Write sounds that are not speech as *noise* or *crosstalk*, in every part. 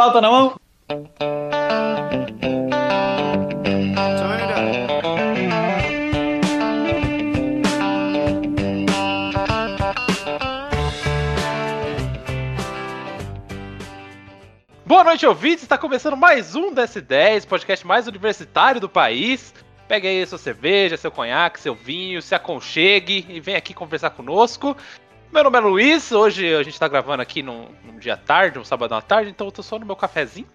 Pauta na mão. Boa noite, ouvintes! Está começando mais um DS10, podcast mais universitário do país. Pegue aí sua cerveja, seu conhaque, seu vinho, se aconchegue e vem aqui conversar conosco. Meu nome é Luiz, hoje a gente está gravando aqui num, num, dia tarde, um sábado à tarde, então eu tô só no meu cafezinho.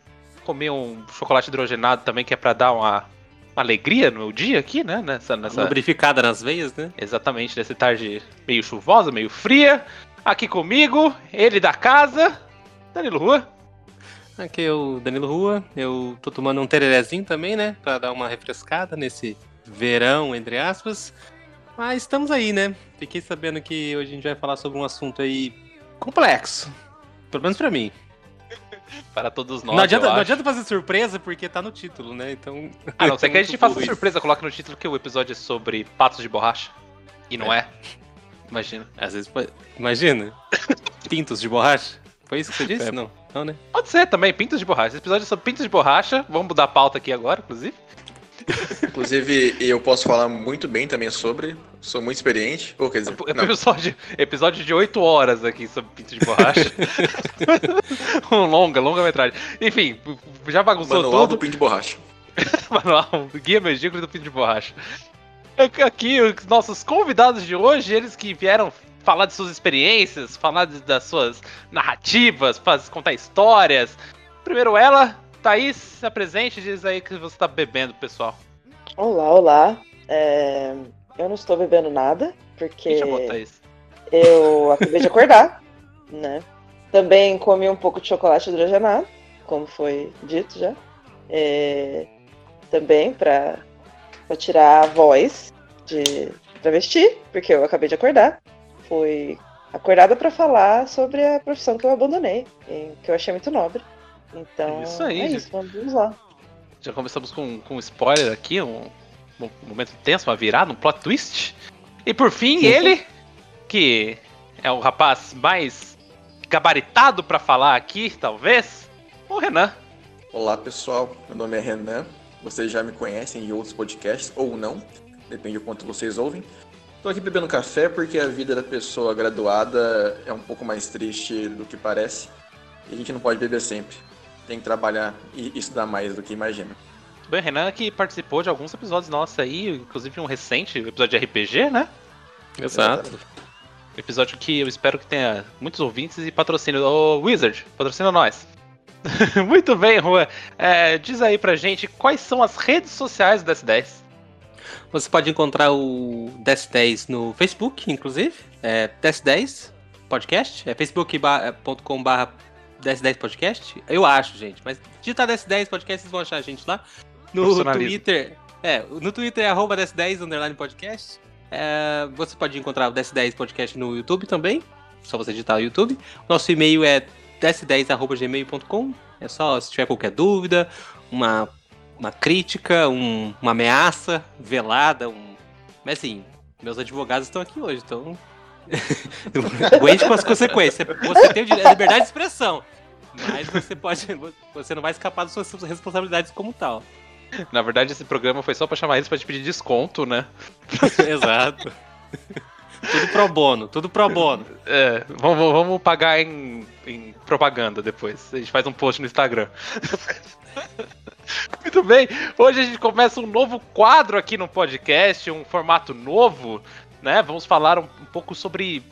Comi um chocolate hidrogenado também, que é para dar uma, uma, alegria no meu dia aqui, né? Nessa, nessa... Lubrificada nas veias, né? Exatamente, nessa tarde meio chuvosa, meio fria. Aqui comigo, ele da casa, Danilo Rua. Aqui é o Danilo Rua, eu tô tomando um tererezinho também, né? Pra dar uma refrescada nesse verão, entre aspas. Mas estamos aí, né? Fiquei sabendo que hoje a gente vai falar sobre um assunto aí complexo. Pelo menos pra mim. *laughs* Para todos nós. Não adianta, não adianta fazer surpresa porque tá no título, né? Então. Ah, não, *laughs* você quer que a gente faça surpresa, coloque no título que o episódio é sobre patos de borracha. E não é. é. Imagina. Às vezes pode. Imagina. Pintos de borracha. Foi isso que você disse? É. Não. Não, né? Pode ser também, pintos de borracha. Esse episódio é sobre pintos de borracha. Vamos mudar a pauta aqui agora, inclusive. Inclusive, eu posso falar muito bem também sobre. Sou muito experiente. Ou quer dizer, episódio, episódio de 8 horas aqui sobre pinto de borracha. *laughs* um longa, longa metragem. Enfim, já bagunçou Manual do pinto de borracha. *laughs* Manual, guia medíocre do pinto de borracha. Aqui, os nossos convidados de hoje, eles que vieram falar de suas experiências, falar de, das suas narrativas, faz, contar histórias. Primeiro ela, Thaís, se apresente, diz aí que você está bebendo, pessoal. Olá, olá. É... Eu não estou bebendo nada, porque chamou, Thaís? eu acabei de acordar, *laughs* né? Também comi um pouco de chocolate hidrogenado, como foi dito já. É... Também para tirar a voz de travesti, porque eu acabei de acordar fui acordada para falar sobre a profissão que eu abandonei, que eu achei muito nobre. Então, isso aí, é isso, vamos lá. Já começamos com, com um spoiler aqui, um, um momento tenso, uma virada, um plot twist. E por fim, Sim. ele, que é o rapaz mais gabaritado para falar aqui, talvez, o Renan. Olá pessoal, meu nome é Renan. Vocês já me conhecem em outros podcasts ou não, depende do quanto vocês ouvem. Tô aqui bebendo café porque a vida da pessoa graduada é um pouco mais triste do que parece. E a gente não pode beber sempre. Tem que trabalhar e estudar mais do que imagina. Bem, Renan que participou de alguns episódios nossos aí, inclusive um recente, episódio de RPG, né? Exato. Episódio que eu espero que tenha muitos ouvintes e patrocínio. Ô, Wizard, patrocina nós. *laughs* Muito bem, Juan. É, diz aí pra gente quais são as redes sociais do DS10. Você pode encontrar o DS10 no Facebook, inclusive. É DS10 Podcast. É facebook.com.br DS10 Podcast. Eu acho, gente. Mas digitar DS10 Podcast, vocês vão achar a gente lá. No Twitter. É, no Twitter é arroba DS10 underline podcast. É, você pode encontrar o DS10 Podcast no YouTube também. Só você digitar o YouTube. Nosso e-mail é ds10.gmail.com. É só se tiver qualquer dúvida, uma uma crítica, um, uma ameaça velada, um... Mas assim, meus advogados estão aqui hoje, então. *laughs* Aguente com as consequências. Você tem a liberdade de expressão. Mas você pode. Você não vai escapar das suas responsabilidades como tal. Na verdade, esse programa foi só pra chamar eles pra te pedir desconto, né? *laughs* Exato. tudo pro bono, tudo pro bono. É, vamos, vamos pagar em, em propaganda depois. A gente faz um post no Instagram. *laughs* *laughs* Muito bem, hoje a gente começa um novo quadro aqui no podcast, um formato novo, né? Vamos falar um, um pouco sobre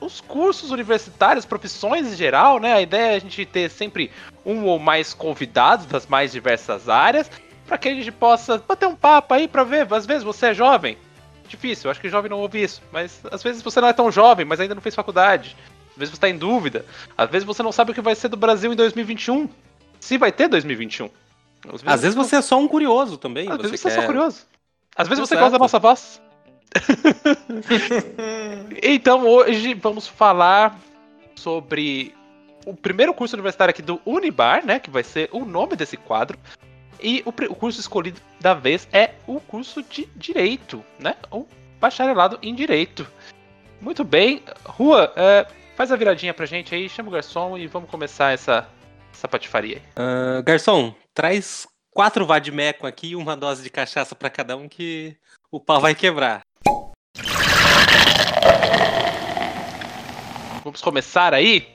os cursos universitários, profissões em geral, né? A ideia é a gente ter sempre um ou mais convidados das mais diversas áreas, para que a gente possa bater um papo aí para ver. Às vezes você é jovem, difícil, acho que jovem não ouve isso, mas às vezes você não é tão jovem, mas ainda não fez faculdade. Às vezes você está em dúvida, às vezes você não sabe o que vai ser do Brasil em 2021. Se vai ter 2021. Às vezes, Às vezes você é só um curioso também. Às vezes você quer... é só curioso. Às vezes você gosta da nossa voz. *laughs* então hoje vamos falar sobre o primeiro curso universitário aqui do Unibar, né? Que vai ser o nome desse quadro. E o, o curso escolhido da vez é o curso de Direito, né? O bacharelado em Direito. Muito bem. Rua, é, faz a viradinha pra gente aí, chama o garçom e vamos começar essa essa patifaria aí. Ah, garçom, traz quatro vadimeco aqui e uma dose de cachaça pra cada um que o pau vai quebrar. Vamos começar aí.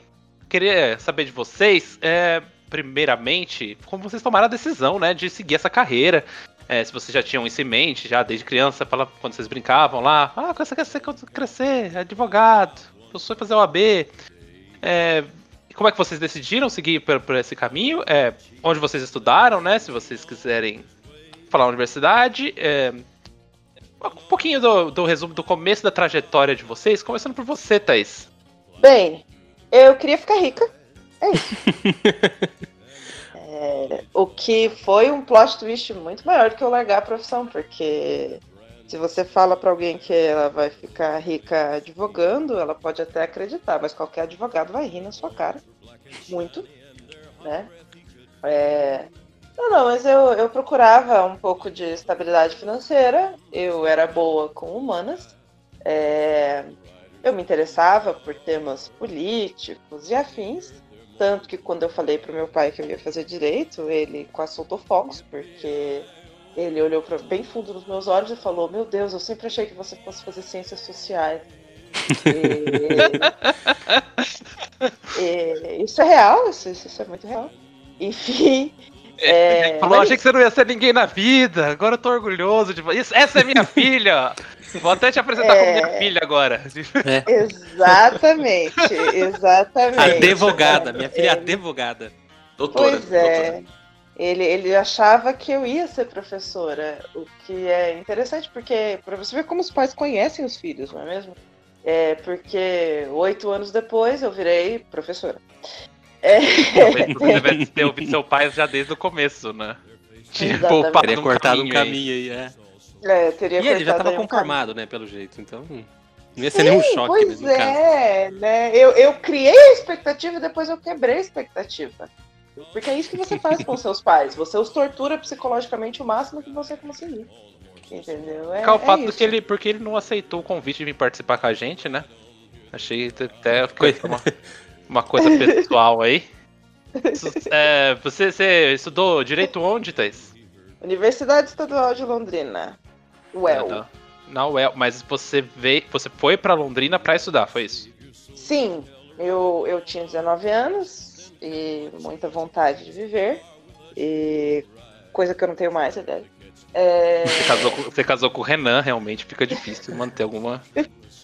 Queria saber de vocês, é, primeiramente, como vocês tomaram a decisão, né, de seguir essa carreira. É, se vocês já tinham isso em mente, já desde criança, quando vocês brincavam lá, ah, você quer ser quando crescer, advogado, eu sou fazer OAB. É, e como é que vocês decidiram seguir por, por esse caminho? É, onde vocês estudaram, né? Se vocês quiserem falar universidade. É, um pouquinho do, do resumo do começo da trajetória de vocês, começando por você, Thaís. Bem, eu queria ficar rica. É isso. *laughs* É, o que foi um plot twist muito maior do que eu largar a profissão, porque se você fala pra alguém que ela vai ficar rica advogando, ela pode até acreditar, mas qualquer advogado vai rir na sua cara. Muito. Né? É, Não, não, mas eu, eu procurava um pouco de estabilidade financeira, eu era boa com humanas. É, eu me interessava por temas políticos e afins, tanto que quando eu falei para meu pai que eu ia fazer direito, ele quase soltou fogos, porque ele olhou pra, bem fundo nos meus olhos e falou: Meu Deus, eu sempre achei que você fosse fazer ciências sociais. E- *laughs* e- isso é real, isso, isso é muito real. Enfim. É, Falou, mas- achei que você não ia ser ninguém na vida. Agora eu tô orgulhoso de você. Isso- Essa é minha filha. Vou até te apresentar É. como minha filha agora. *laughs* Exatamente, *laughs* exatamente. Advogada, minha filha é É, advogada. Doutora. Pois é. doutora. Ele, ele achava que eu ia ser professora, o que é interessante, porque para você ver como os pais conhecem os filhos, não é mesmo? É porque oito anos depois eu virei professora. É, Talvez você deve ter ouvido seu pai já desde o começo, né? Tinha Exatamente. Teria um cortado um caminho aí. é. é, eu teria E ele já cortado tava aí um conformado, né, pelo jeito. Então, não ia ser Sim, nenhum choque, né, pois no caso. é, né? Eu, eu criei a expectativa e depois eu quebrei a expectativa. Porque é isso que você faz com seus pais. Você os tortura psicologicamente o máximo que você conseguir. Entendeu? É, o é fato do isso. que ele. Porque ele não aceitou o convite de vir participar com a gente, né? Achei até uma, uma coisa pessoal aí. *laughs* É, você, você estudou direito onde, Thaís? Universidade Estadual de Londrina. Well. É, na- Na UEL, mas você veio, você foi pra Londrina pra estudar, foi isso? Sim, eu, eu tinha 19 anos e muita vontade de viver. E coisa que eu não tenho mais, aliás. É, Você casou, com, você casou com o Renan, realmente fica difícil manter alguma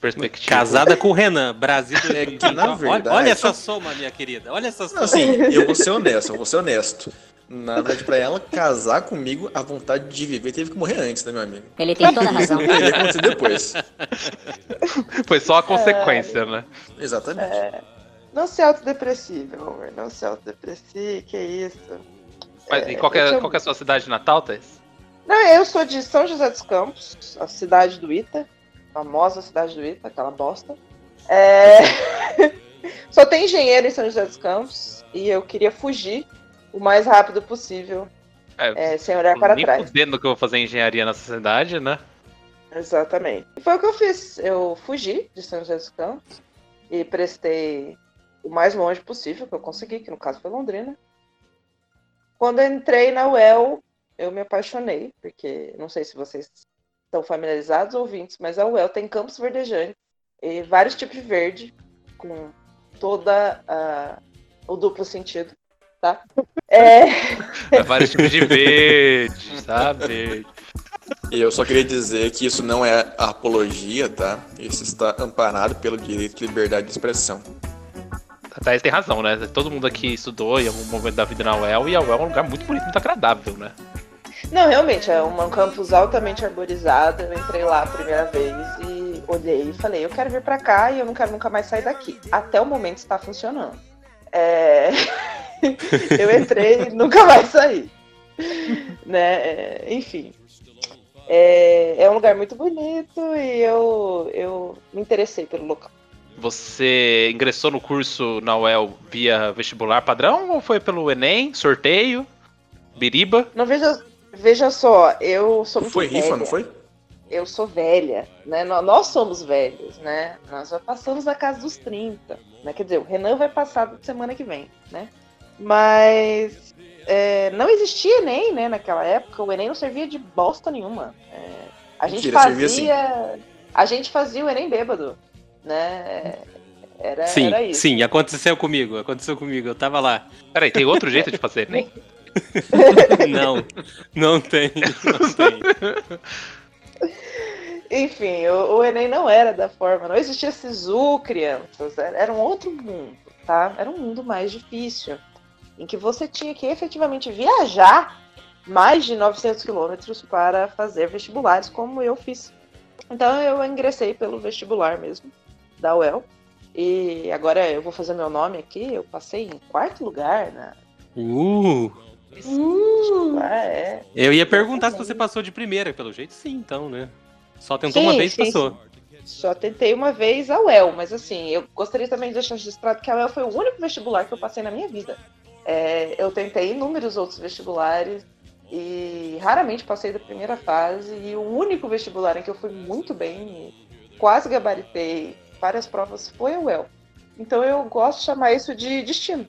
perspectiva. Casada com o Renan, Brasil. É que, na Olha- verdade- Olha essa soma, minha querida. Olha essa soma. assim, eu vou ser honesto, eu vou ser honesto. Na verdade, pra ela casar comigo, a vontade de viver teve que morrer antes, né, meu amigo? Ele tem toda a razão. Não teria acontecido depois. Foi só a consequência, né? Exatamente. Não se autodeprecie, meu amor. Não se autodeprecie, que isso. Mas, É, e qual, é, qual que é a sua cidade natal, Thaís? Não, eu sou de São José dos Campos, a cidade do Ita, famosa cidade do Ita, aquela bosta. É, *laughs* Só tem engenheiro em São José dos Campos e eu queria fugir o mais rápido possível, É, é, sem olhar para nem trás. fudendo que eu vou fazer engenharia nessa cidade, né? Exatamente. E foi o que eu fiz. Eu fugi de São José dos Campos e prestei o mais longe possível que eu consegui, que no caso foi Londrina. Quando eu entrei na UEL, eu me apaixonei, porque não sei se vocês estão familiarizados ouvintes, mas a UEL tem campos verdejantes e vários tipos de verde, com toda a, o duplo sentido, tá? É, É vários tipos de verde, *laughs* sabe? E eu só queria dizer que isso não é apologia, tá? Isso está amparado pelo direito de liberdade de expressão. A Thaís tem razão, né? Todo mundo aqui estudou em algum momento da vida na UEL e a UEL é um lugar muito bonito, muito agradável, né? Não, realmente, é um campus altamente arborizado. Eu entrei lá a primeira vez e olhei e falei, eu quero vir pra cá e eu não quero nunca mais sair daqui. Até o momento está funcionando. É, *laughs* eu entrei e nunca mais saí. né? é, Enfim. É... é um lugar muito bonito e eu, eu me interessei pelo local. Você ingressou no curso na UEL via vestibular padrão ou foi pelo Enem, sorteio, biriba? Não veja, veja só, eu sou muito Foi rifa, não foi? eu sou velha, né? Nó- Nós somos velhos, né? Nós já passamos da casa dos 30, né? Quer dizer, o Renan vai passar semana que vem, né? Mas é, não existia Enem, né, naquela época. O Enem não servia de bosta nenhuma. É, a gente Mentira, servia fazia. A gente fazia o Enem bêbado. Né? Era, Sim, era isso. sim, aconteceu comigo, aconteceu comigo, eu tava lá. Peraí, tem outro jeito de fazer Enem? *laughs* Não, não tem, não *laughs* tem. Enfim, o, o Enem não era da forma, não existia SISU, crianças, era, era um outro mundo, tá? Era um mundo mais difícil, em que você tinha que efetivamente viajar mais de 900 quilômetros para fazer vestibulares, como eu fiz. Então eu ingressei pelo vestibular mesmo, da UEL, e agora eu vou fazer meu nome aqui, eu passei em quarto lugar na... Uh, Ah, é. eu ia perguntar se você passou de primeira, pelo jeito sim, então, né? Só tentou Sim, uma vez e passou. Só tentei uma vez a UEL, mas assim, eu gostaria também de deixar registrado que a UEL foi o único vestibular que eu passei na minha vida. É, eu tentei inúmeros outros vestibulares e raramente passei da primeira fase. E o único vestibular em que eu fui muito bem, quase gabaritei várias provas, foi a UEL. Então eu gosto de chamar isso de destino.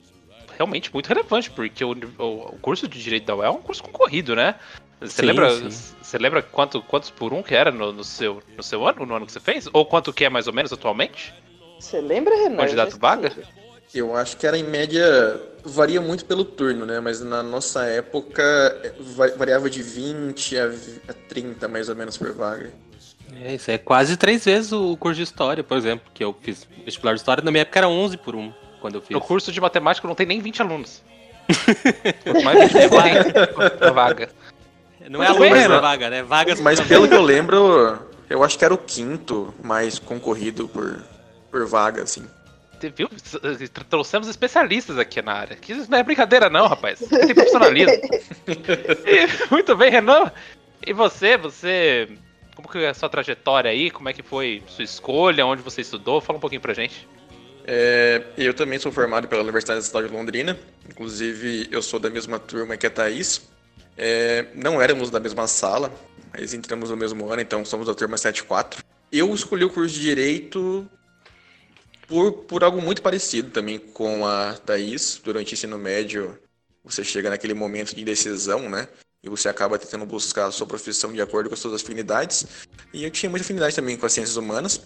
Realmente muito relevante, porque o, o- o curso de Direito da UEL é um curso concorrido, né? Você Sim, lembra, sim. você lembra quanto, quantos por um que era no, no seu, no seu ano, no ano que você fez? Ou quanto que é mais ou menos atualmente? Você lembra, Renan? Candidato vaga? Eu acho que era em média, varia muito pelo turno, né? Mas na nossa época eh, va- variava de 20 a vi- a 30 mais ou menos por vaga. É, isso é quase três vezes o curso de História, por exemplo, que eu fiz vestibular de História. Na minha época era 11 por um, quando eu fiz. No curso de matemática não tem nem 20 alunos. *laughs* Quanto mais 20 tem por vaga. Não é na né? vaga, né? Vagas Mas pelo que eu lembro, eu acho que era o quinto mais concorrido por, por vaga, assim. Você viu? Trouxemos especialistas aqui na área. Que isso não é brincadeira, não, rapaz. Tem profissionalismo. *laughs* E, muito bem, Renan. E você, você. Como que é a sua trajetória aí? Como é que foi sua escolha? Onde você estudou? Fala um pouquinho pra gente. É, eu também sou formado pela Universidade Estadual de Londrina. Inclusive, eu sou da mesma turma que a Thaís. É, não éramos da mesma sala, mas entramos no mesmo ano, então somos da turma 74. Eu escolhi o curso de Direito por, por algo muito parecido também com a Thaís. Durante o ensino médio, você chega naquele momento de indecisão, né? E você acaba tentando buscar a sua profissão de acordo com as suas afinidades. E eu tinha muita afinidade também com as ciências humanas.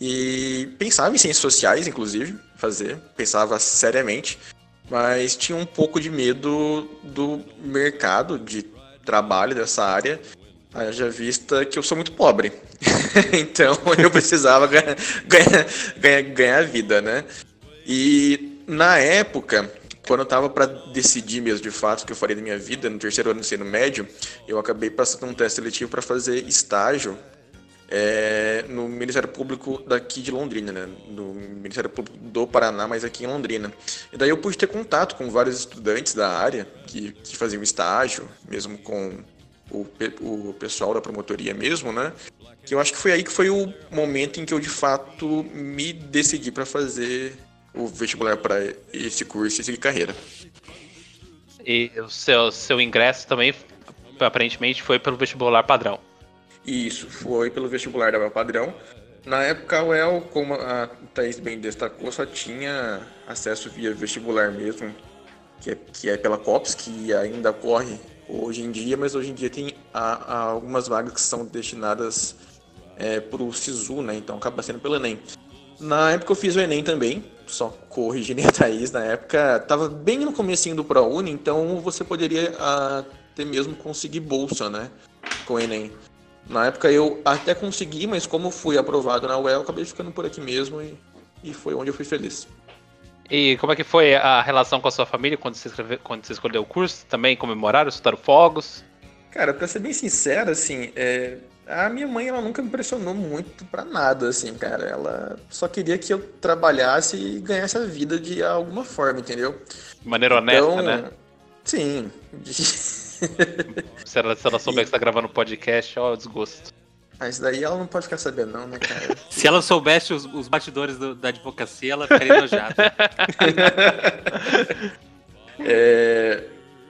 E pensava em ciências sociais, inclusive, fazer, pensava seriamente, mas tinha um pouco de medo do mercado de trabalho dessa área, haja vista que eu sou muito pobre. *laughs* então *laughs* eu precisava ganhar, ganhar, ganhar, ganhar vida, né? E na época, quando eu tava para decidir mesmo de fato o que eu faria da minha vida, no terceiro ano do ensino médio, eu acabei passando um teste seletivo para fazer estágio é, no Ministério Público daqui de Londrina, né? No Ministério Público do Paraná, mas aqui em Londrina. E daí eu pude ter contato com vários estudantes da área que, que faziam estágio, mesmo com o, o pessoal da promotoria mesmo, né? Que eu acho que foi aí que foi o momento em que eu de fato me decidi para fazer o vestibular para esse curso e seguir carreira. E o seu, seu ingresso também, aparentemente, foi pelo vestibular padrão. Isso, foi pelo vestibular da padrão. Na época, a UEL, como a Thaís bem destacou, só tinha acesso via vestibular mesmo, que é, que é pela COPS, que ainda corre hoje em dia, mas hoje em dia tem a- a algumas vagas que são destinadas para o SISU, né? Então acaba sendo pelo Enem. Na época eu fiz o Enem também, só corrigindo *laughs* a Thaís, na época tava bem no comecinho do ProUni, então você poderia até mesmo conseguir bolsa, né? Com o Enem. Na época eu até consegui, mas como fui aprovado na UEL, eu acabei ficando por aqui mesmo e, e foi onde eu fui feliz. E como é que foi a relação com a sua família quando você, escreve- quando você escolheu o curso? Também comemoraram, soltaram fogos? Cara, pra ser bem sincero, assim, é, a minha mãe ela nunca me pressionou muito pra nada, assim, cara. Ela só queria que eu trabalhasse e ganhasse a vida de alguma forma, entendeu? De maneira honesta, Então, né? Sim. *laughs* Se ela, se ela souber que você tá gravando podcast, ó, o desgosto. Mas daí ela não pode ficar sabendo, não, né, cara? *laughs* Se ela soubesse os, os bastidores do- da advocacia, ela ficaria enojada. *laughs* É,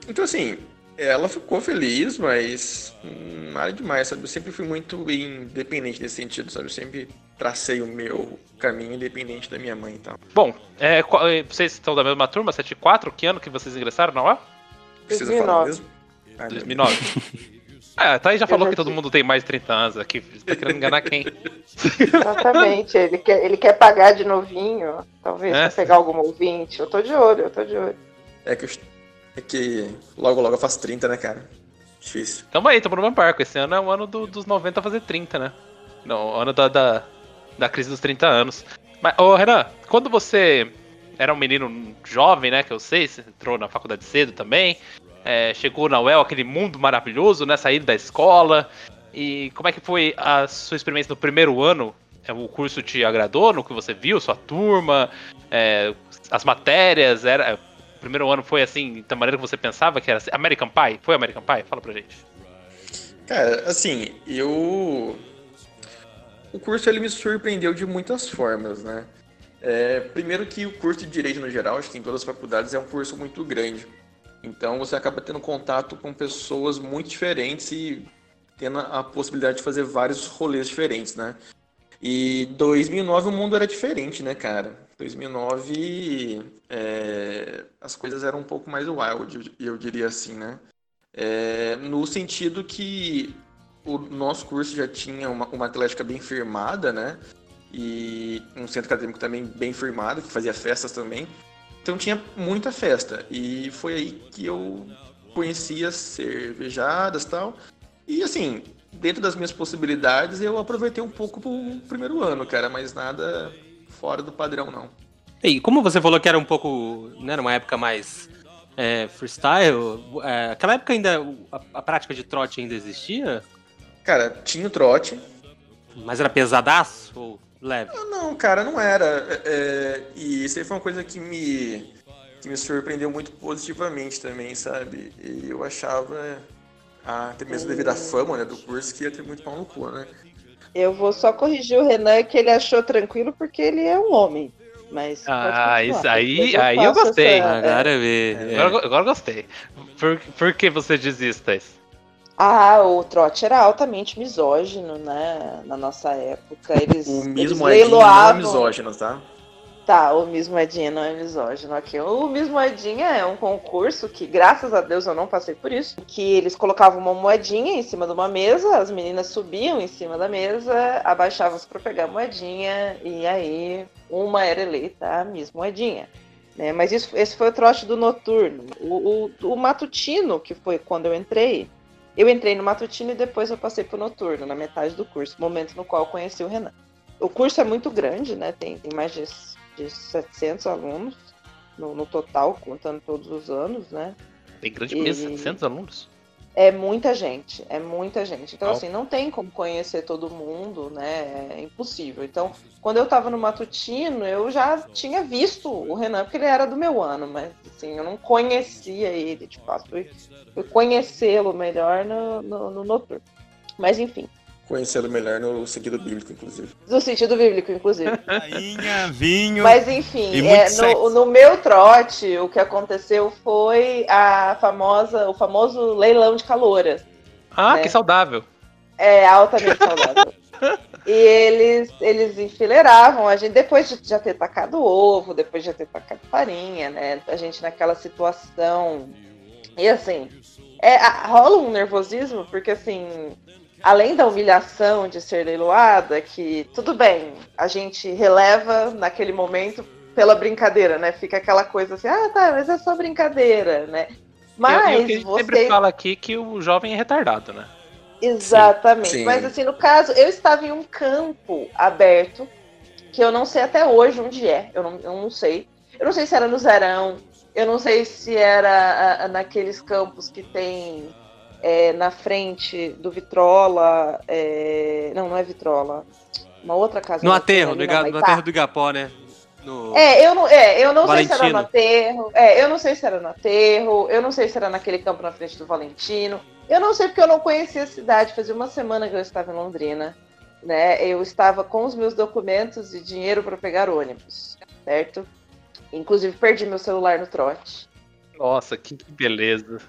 Então, assim, Ela ficou feliz, mas hum, nada demais, sabe? Eu sempre fui muito independente nesse sentido, sabe? Eu sempre tracei o meu caminho independente da minha mãe e tal. Bom, é, qual- é, vocês estão da mesma turma, 74? Que ano que vocês ingressaram na UEL? Precisa 2009. falar mesmo? Ai, meu 2009. É, tá aí já falou que todo mundo tem mais de 30 anos aqui. Você tá querendo enganar quem? Exatamente. ele, quer, ele quer pagar de novinho, talvez, É. pra pegar algum ouvinte. Eu tô de olho, eu tô de olho. É que, eu- é que logo logo eu faço 30, né, cara? Difícil. Tamo aí, tamo no mesmo barco. Esse ano é o ano do- dos 90 a fazer 30, né? Não, o ano da, da, da crise dos 30 anos. Mas, ô Renan, quando você era um menino jovem, né, que eu sei, você entrou na faculdade cedo também, é, chegou na UEL, aquele mundo maravilhoso, né, saído da escola, e como é que foi a sua experiência no primeiro ano? É, O curso te agradou no que você viu, sua turma, é, as matérias, era... Primeiro ano foi assim, da maneira que você pensava que era assim? American Pie? Foi American Pie? Fala pra gente. Cara, assim, eu. O curso ele me surpreendeu de muitas formas, né? É, primeiro que o curso de Direito no geral, acho que em todas as faculdades, é um curso muito grande. Então você acaba tendo contato com pessoas muito diferentes e tendo a possibilidade de fazer vários rolês diferentes, né? E 2009 o mundo era diferente, né, cara? 2009 é, as coisas eram um pouco mais wild, eu diria assim, né? É, no sentido que o nosso curso já tinha uma, uma atlética bem firmada, né? E um centro acadêmico também bem firmado, que fazia festas também. Então tinha muita festa. E foi aí que eu conhecia cervejadas tal. E assim, dentro das minhas possibilidades, eu aproveitei um pouco pro primeiro ano, cara, mas nada fora do padrão, não. E como você falou que era um pouco, né, numa época mais é, freestyle, é, aquela época ainda a, a prática de trote ainda existia, Cara, tinha o trote, mas era pesadaço ou leve? Não, cara, não era. É, é, e isso aí foi uma coisa que me, que me surpreendeu muito positivamente também, sabe? E eu achava, ah, até mesmo devido à fama né, do curso, que ia ter muito pau no cu, né? Eu vou só corrigir o Renan que ele achou tranquilo porque ele é um homem. Mas. pode Ah, isso aí- depois aí eu gostei. essa- Agora vê. Agora, é. agora eu gostei. Por, por que você diz isso, Thais? Ah, o trote era altamente misógino, né? Na nossa época. Eles, O eles mesmo não é leiloavam. misógino, tá? Tá, o Miss Moedinha não é misógino aqui. O Miss Moedinha é um concurso que, graças a Deus, eu não passei por isso. Que eles colocavam uma moedinha em cima de uma mesa, as meninas subiam em cima da mesa, abaixavam-se para pegar a moedinha, e aí uma era eleita a Miss Moedinha. Né? Mas isso, esse foi o trote do noturno. O, o, o matutino, que foi quando eu entrei, eu entrei no matutino e depois eu passei pro noturno, na metade do curso, momento no qual eu conheci o Renan. O curso é muito grande, né? Tem, tem mais de, de 700 alunos no, no total, contando todos os anos, né? Tem grande E- mesa, 700 alunos. É muita gente, é muita gente. Então, Al- assim, não tem como conhecer todo mundo, né? É impossível. Então, quando eu tava no matutino, eu já tinha visto o Renan, porque ele era do meu ano, mas, assim, eu não conhecia ele, de fato. Fui, fui conhecê-lo melhor no, no, no noturno. Mas, enfim, Conhecê-lo melhor no sentido bíblico, inclusive. no sentido bíblico, inclusive. *laughs* Rainha, vinho. Mas enfim, E é, no, no meu trote, o que aconteceu foi a famosa, o famoso leilão de calouras. Ah, né? que saudável. É altamente saudável. *laughs* e eles, eles enfileiravam a gente, depois de já ter tacado ovo, depois de já ter tacado farinha, né? A gente naquela situação. E assim, é, rola um nervosismo, porque assim, além da humilhação de ser leiloada, que tudo bem, a gente releva naquele momento pela brincadeira, né? Fica aquela coisa assim, ah, tá, mas é só brincadeira, né? Mas e, e o que a gente sempre você fala aqui que o jovem é retardado, né? Exatamente. Sim. Mas assim, no caso, eu estava em um campo aberto, que eu não sei até hoje onde é. Eu não, eu não sei. Eu não sei se era no Zerão, eu não sei se era ah, ah, naqueles campos que tem é, na frente do Vitrola. é, Não, não é Vitrola. Uma outra casa. No aterro, ali no, no aterro do Igapó, né? No... É, eu não, é, eu não sei se era no aterro. É, eu não sei se era no aterro. Eu não sei se era naquele campo na frente do Valentino. Eu não sei porque eu não conhecia a cidade. Fazia uma semana que eu estava em Londrina. Né? Eu estava com os meus documentos e dinheiro para pegar ônibus, certo? Inclusive perdi meu celular no trote. Nossa, que beleza.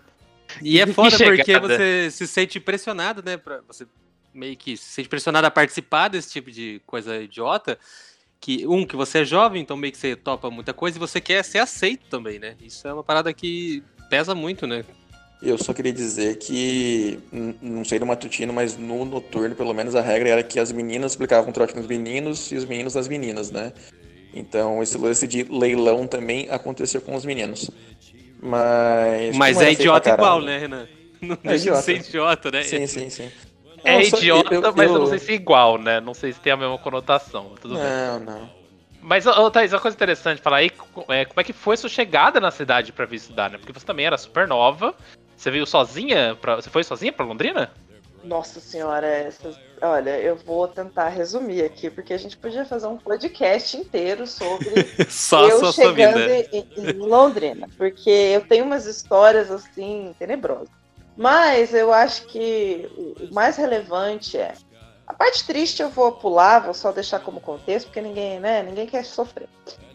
E é Que foda porque você se sente impressionado, né? Pra, você meio que se sente pressionado a participar desse tipo de coisa idiota. Que, um, que você é jovem, então meio que você topa muita coisa e você quer ser aceito também, né? Isso é uma parada que pesa muito, né? Eu só queria dizer que, não sei no matutino, mas no noturno, pelo menos, a regra era que as meninas explicavam trote nos meninos e os meninos nas meninas, né? Então, esse lance de leilão também acontecia com os meninos. Mas. Mas é idiota igual, né, Renan? Não É deixa de idiota. ser idiota, né? Sim, sim, sim. É Não, idiota, eu- mas eu eu- não sei se é igual, né? Não sei se tem a mesma conotação. Tudo bem. Não, não. Mas, ô, Thaís, uma coisa interessante falar aí, é, como é que foi sua chegada na cidade pra vir estudar, né? Porque você também era super nova. Você veio sozinha pra. Você foi sozinha pra Londrina? Nossa senhora, essas... olha, eu vou tentar resumir aqui, porque a gente podia fazer um podcast inteiro sobre *laughs* Só eu sua chegando em, em Londrina, porque eu tenho umas histórias assim tenebrosas. Mas eu acho que o o mais relevante é a parte triste eu vou pular, vou só deixar como contexto, porque ninguém, né, ninguém quer sofrer.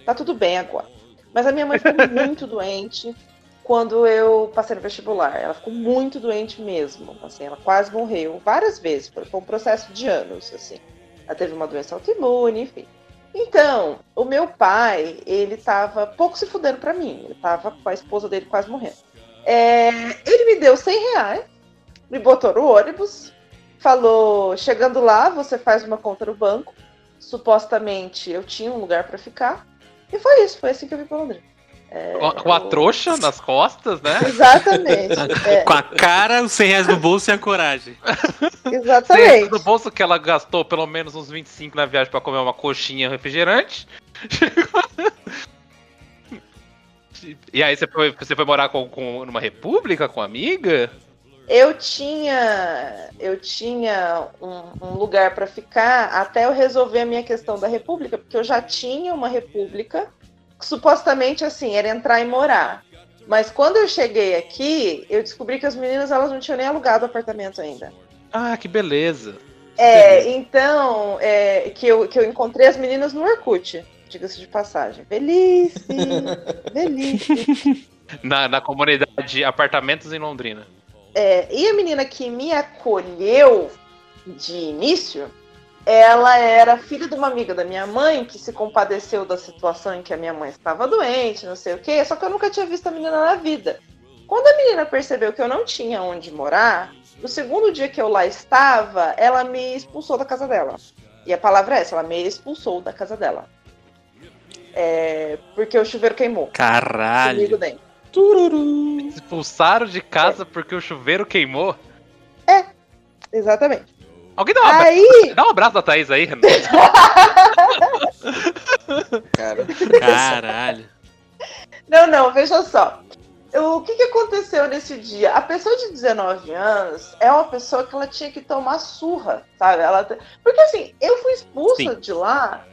Tá tudo bem agora. Mas a minha mãe ficou muito doente quando eu passei no vestibular. Ela ficou muito doente mesmo. Assim, ela quase morreu várias vezes. Foi um processo de anos, assim. Ela teve uma doença autoimune, enfim. Então, o meu pai, ele tava pouco se fudendo pra mim. Ele tava com a esposa dele quase morrendo. É, ele me deu 100 reais, me botou no ônibus, falou: chegando lá, você faz uma conta no banco. Supostamente eu tinha um lugar pra ficar. E foi isso, foi assim que eu vim pra Londrina. É, Com, a eu- trouxa nas costas, né? Exatamente. *laughs* é, Com a cara, os 100 reais no bolso e a coragem. exatamente. no bolso que ela gastou pelo menos uns 25 na viagem pra comer uma coxinha e um refrigerante. *laughs* E aí você foi, você foi morar com, com, numa república, com amiga? Eu tinha, eu tinha um, um lugar para ficar até eu resolver a minha questão da república, porque eu já tinha uma república que supostamente assim era entrar e morar. Mas quando eu cheguei aqui, eu descobri que as meninas elas não tinham nem alugado o apartamento ainda. Ah, que beleza. É, então, é, que, eu, que eu encontrei as meninas no Orkut, diga-se de passagem. Velhice, velhice. *laughs* Na, na comunidade Apartamentos em Londrina. É, e a menina que me acolheu de início, ela era filha de uma amiga da minha mãe que se compadeceu da situação em que a minha mãe estava doente, não sei o quê, só que eu nunca tinha visto a menina na vida. Quando a menina percebeu que eu não tinha onde morar, no segundo dia que eu lá estava, ela me expulsou da casa dela. E a palavra é essa, ela me expulsou da casa dela. É, porque o chuveiro queimou. Comigo Caralho. dentro. Expulsaram de casa porque o chuveiro queimou. Exatamente. Alguém dá um abraço, Aí, dá um abraço da Thaís aí, Renan. Cara, Caralho. Não, não, veja só. O que, que aconteceu nesse dia? A pessoa de 19 anos é uma pessoa que ela tinha que tomar surra, sabe? Ela... te- Porque assim, eu fui expulsa Sim. de lá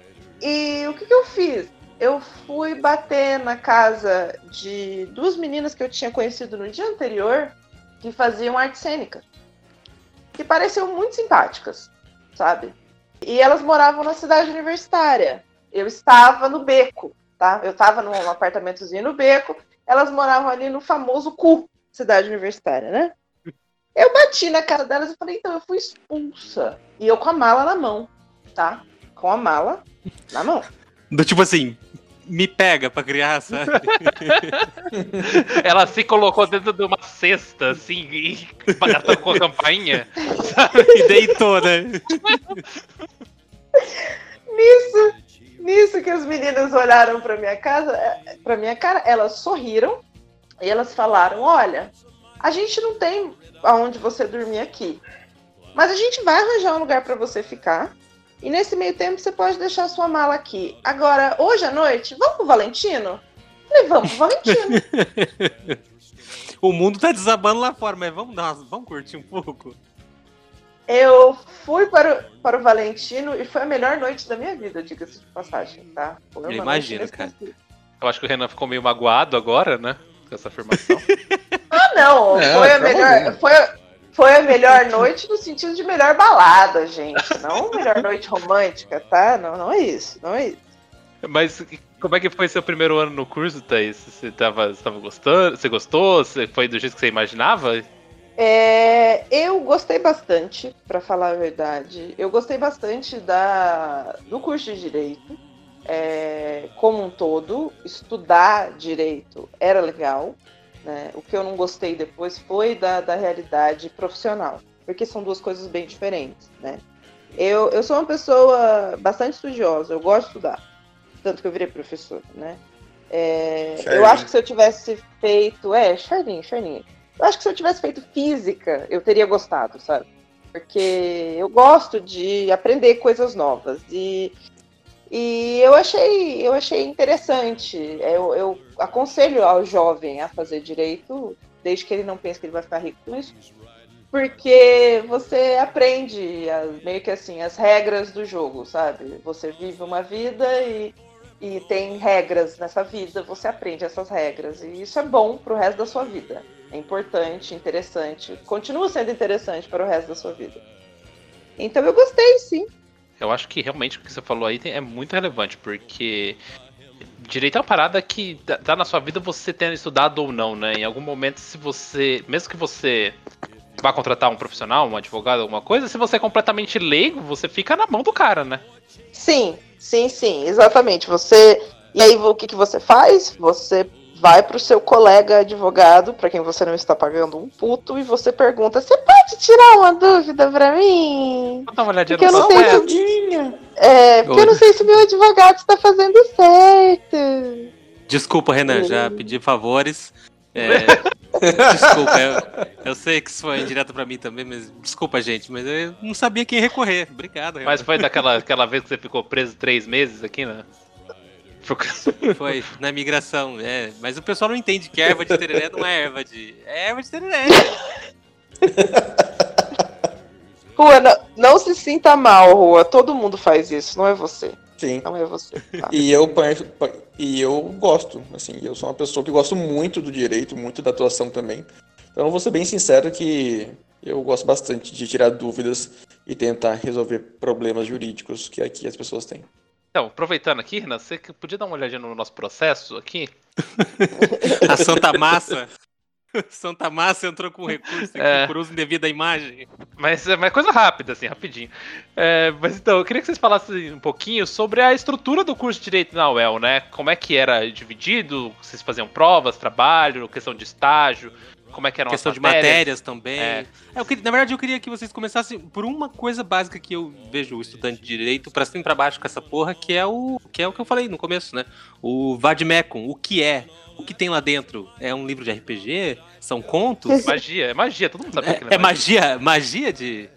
e o que, que eu fiz? Eu fui bater na casa de duas meninas que eu tinha conhecido no dia anterior que faziam arte cênica. Que pareciam muito simpáticas, sabe? E elas moravam na cidade universitária. Eu estava no beco, tá? Eu estava num apartamentozinho no beco, elas moravam ali no famoso cu, cidade universitária, né? Eu bati na cara delas e falei, então eu fui expulsa. E eu com a mala na mão, tá? Com a mala na mão. Do tipo assim, me pega pra criar, sabe? *laughs* Ela se colocou dentro de uma cesta, assim, e com a campainha. e deitou, né? Nisso, nisso que as meninas olharam para minha casa, para minha cara, elas sorriram e elas falaram: "Olha, a gente não tem aonde você dormir aqui, mas a gente vai arranjar um lugar para você ficar. E nesse meio tempo você pode deixar sua mala aqui. Agora, hoje à noite, vamos pro Valentino?" Falei, vamos pro Valentino. *laughs* O mundo tá desabando lá fora, mas vamos dar vamos curtir um pouco. Eu fui para o, para o Valentino e foi a melhor noite da minha vida, diga-se de passagem, tá? Foi uma Eu imagino, cara. Eu acho que o Renan ficou meio magoado agora, né? Com essa afirmação. Ah, não, Não, foi a melhor. aí. Foi, foi a melhor noite no sentido de melhor balada, gente. Não melhor noite romântica, tá? Não, não é isso, não é isso. Mas como é que foi seu primeiro ano no curso, Thaís? Você tava, você tava gostando? Você gostou? Você foi do jeito que você imaginava? É, eu gostei bastante, para falar a verdade. Eu gostei bastante da, do curso de direito. É, como um todo, estudar direito era legal. Né? O que eu não gostei depois foi da, da realidade profissional, porque são duas coisas bem diferentes. Né? Eu, eu sou uma pessoa bastante estudiosa, eu gosto de estudar, tanto que eu virei professora. Né? É, eu acho que se eu tivesse feito. É, Charlinho, Charlinho. Eu acho que se eu tivesse feito física, eu teria gostado, sabe? Porque eu gosto de aprender coisas novas. E, e eu achei, eu achei interessante. Eu, eu aconselho ao jovem a fazer direito, desde que ele não pense que ele vai ficar rico com isso. Porque você aprende as, meio que assim as regras do jogo, sabe? Você vive uma vida e, e tem regras nessa vida, você aprende essas regras. E isso é bom pro resto da sua vida é importante, interessante, continua sendo interessante para o resto da sua vida. Então eu gostei, sim. Eu acho que realmente o que você falou aí é muito relevante, porque direito é uma parada que tá na sua vida você tendo estudado ou não, né? Em algum momento, se você. Mesmo que você vá contratar um profissional, um advogado, alguma coisa, se você é completamente leigo, você fica na mão do cara, né? Sim, sim, sim, exatamente. Você. E aí o que, que você faz? Você vai para o seu colega advogado, para quem você não está pagando um puto, e você pergunta: Você pode tirar uma dúvida para mim? Vou dar uma olhadinha porque eu não no sei se, é, porque eu não sei se meu advogado está fazendo certo. Desculpa, Renan, já pedi favores. É, *laughs* desculpa, eu, eu, sei que isso foi direto pra mim também, mas desculpa, gente, mas eu não sabia quem recorrer. Obrigado, Renan. Mas foi daquela aquela vez que você ficou preso três meses aqui, né? *laughs* Foi, *laughs* na migração, é. Mas o pessoal não entende que erva de tereré não é erva de. É erva de tereré. *laughs* Rua, não, não, se sinta mal, Rua. Todo mundo faz isso, não é você. Sim. Não é você. Tá? E eu e eu gosto, assim, eu sou uma pessoa que gosto muito do direito, muito da atuação também. Então eu vou ser bem sincero que eu gosto bastante de tirar dúvidas e tentar resolver problemas jurídicos que aqui as pessoas têm. Então, aproveitando aqui, Renan, você podia dar uma olhadinha no nosso processo aqui? *laughs* A Santa Massa. Santa Massa entrou com recurso aqui é, por uso indevido da imagem. Mas é coisa rápida, assim, rapidinho. É, mas então, eu queria que vocês falassem um pouquinho sobre a estrutura do curso de Direito na UEL, né? Como é que era dividido? Vocês faziam provas, trabalho, questão de estágio? Como é que eram Questão as matérias. de matérias também. É. É, queria, na verdade, eu queria que vocês começassem por uma coisa básica que eu vejo o estudante de direito pra cima e pra baixo com essa porra, que é o que é o que eu falei no começo, né? O Vadmecum, o que é? O que tem lá dentro? É um livro de RPG? São contos? *laughs* magia, é magia, todo mundo sabe é, que é, é magia. Magia de.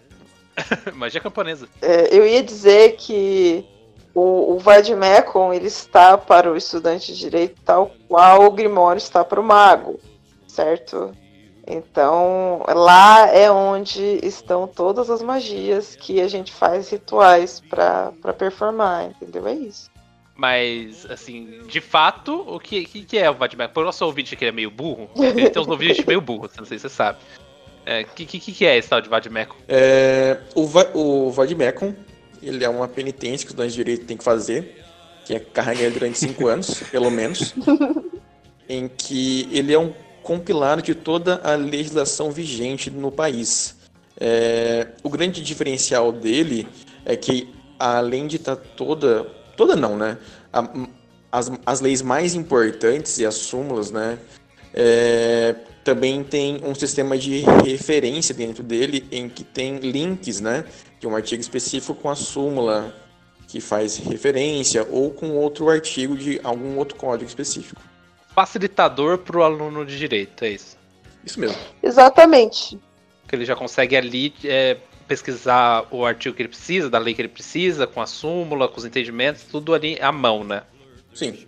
*laughs* magia camponesa. É, eu ia dizer que o, o Vadmecum, ele está para o estudante de direito tal qual o Grimório está para o mago, certo? Então, lá é onde estão todas as magias que a gente faz rituais para performar, entendeu? É isso. Mas, assim, de fato, o que, que, que é o Vadmecum? Para o nosso ouvinte que é meio burro, ele tem uns ouvintes meio burros, não sei se você sabe. O é, que, que, que é esse tal de Vadmecum? É, o, Va o Vadmecum, ele é uma penitência que os donos de direito têm que fazer, que é carregar ele durante cinco anos, pelo menos, *laughs* em que ele é um compilado de toda a legislação vigente no país. É, o grande diferencial dele é que, além de estar tá toda. Toda não, né? A, as, as leis mais importantes e as súmulas, né? É, também tem um sistema de referência dentro dele em que tem links, né? De um artigo específico com a súmula que faz referência ou com outro artigo de algum outro código específico facilitador para o aluno de direito, é isso? Isso mesmo. Exatamente. Que ele já consegue ali é, pesquisar o artigo que ele precisa, da lei que ele precisa, com a súmula, com os entendimentos, tudo ali à mão, né? Sim.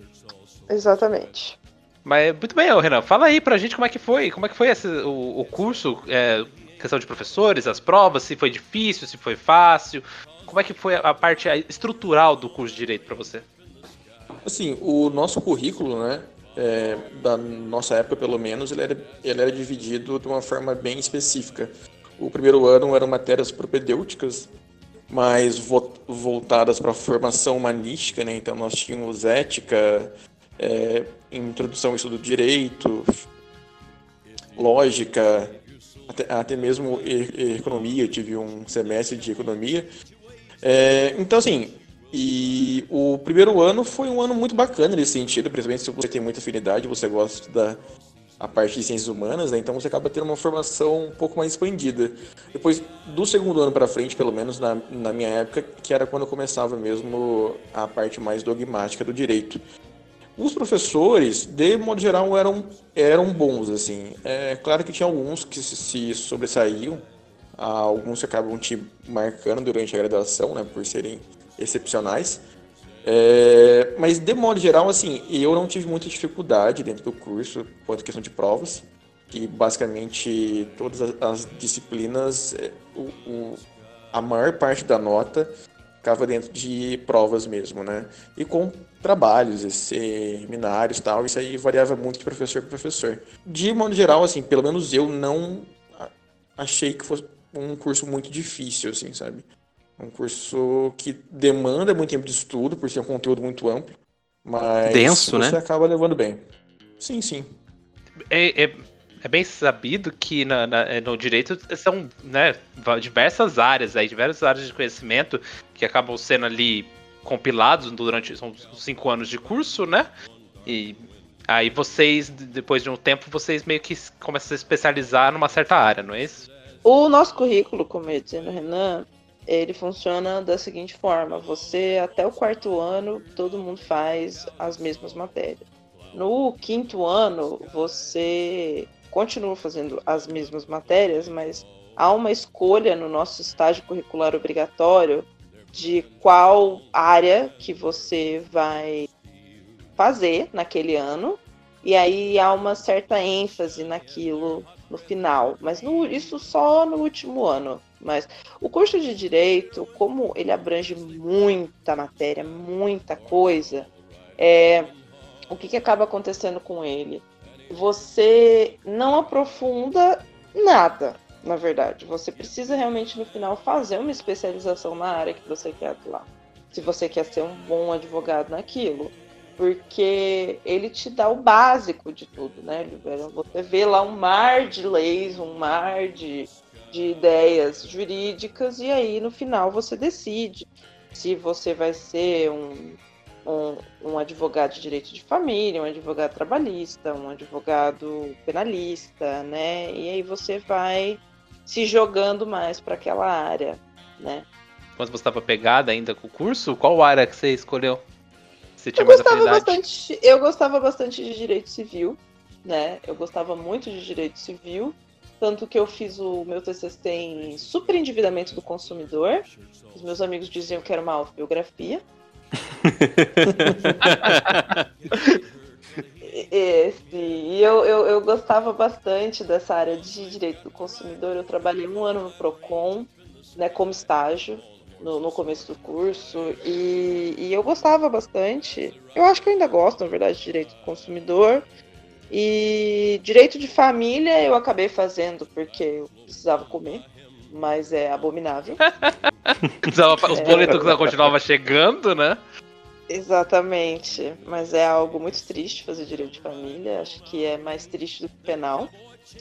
Exatamente. Mas muito bem, Renan, fala aí pra gente como é que foi, como é que foi esse, o, o curso, é, questão de professores, as provas, se foi difícil, se foi fácil, como é que foi a parte estrutural do curso de Direito para você? Assim, o nosso currículo, né, é, da nossa época pelo menos, ele era, ele era dividido de uma forma bem específica. O primeiro ano eram matérias propedêuticas, mais vo voltadas para a formação humanística, né? Então nós tínhamos ética, é, introdução ao estudo do direito, lógica, até, até mesmo economia, eu tive um semestre de economia. É, então, assim, e o primeiro ano foi um ano muito bacana nesse sentido, principalmente se você tem muita afinidade, você gosta da a parte de ciências humanas, né? então você acaba tendo uma formação um pouco mais expandida. Depois do segundo ano para frente, pelo menos na, na minha época, que era quando eu começava mesmo a parte mais dogmática do direito. Os professores, de modo geral, eram, eram bons, assim. É claro que tinha alguns que se, se sobressaíam, alguns que acabam te marcando durante a graduação, né, por serem excepcionais. É, mas de modo geral, assim, eu não tive muita dificuldade dentro do curso quanto à questão de provas, que basicamente todas as, disciplinas, é, o, o, a maior parte da nota ficava dentro de provas mesmo, né? E com trabalhos, seminários tal, isso aí variava muito de professor para professor. De modo geral, assim, pelo menos eu não achei que fosse um curso muito difícil, assim, sabe? Um curso que demanda muito tempo de estudo, por ser um conteúdo muito amplo. Mas Denso, você né? acaba levando bem. Sim, sim. É, é, é bem sabido que na, na, é, no direito são né, diversas áreas aí, diversas áreas de conhecimento que acabam sendo ali compilados durante são cinco anos de curso, né? E aí vocês, depois de um tempo, vocês meio que começam a se especializar numa certa área, não é isso? O nosso currículo, como eu ia dizendo, Renan, ele funciona da seguinte forma: você até o quarto ano todo mundo faz as mesmas matérias. No quinto ano você continua fazendo as mesmas matérias, mas há uma escolha no nosso estágio curricular obrigatório de qual área que você vai fazer naquele ano, e aí há uma certa ênfase naquilo no final, mas no, isso só no último ano. Mas o curso de direito, como ele abrange muita matéria, muita coisa, é, o que, que acaba acontecendo com ele? Você não aprofunda nada, na verdade. Você precisa realmente no final fazer uma especialização na área que você quer atuar. Se você quer ser um bom advogado naquilo porque ele te dá o básico de tudo, né? Você vê lá um mar de leis, um mar de, de ideias jurídicas, e aí no final você decide se você vai ser um, um, um advogado de direito de família, um advogado trabalhista, um advogado penalista, né? E aí você vai se jogando mais para aquela área, né? Quando você estava pegada ainda com o curso, qual área que você escolheu? Você tinha eu mais gostava bastante, eu gostava bastante de direito civil, né? Eu gostava muito de direito civil, tanto que eu fiz o meu TCC em superendividamento do consumidor. Os meus amigos diziam que era uma autobiografia. *laughs* Esse, e eu, eu, eu gostava bastante dessa área de direito do consumidor. Eu trabalhei um ano no Procon, né, como estágio no, no começo do curso e, e, eu gostava bastante. Eu acho que eu ainda gosto, na verdade, de direito do consumidor. E direito de família eu acabei fazendo porque eu precisava comer, mas é abominável. *laughs* Os boletos é, continuavam chegando, né? Exatamente, mas é algo muito triste fazer direito de família. Acho que é mais triste do que penal,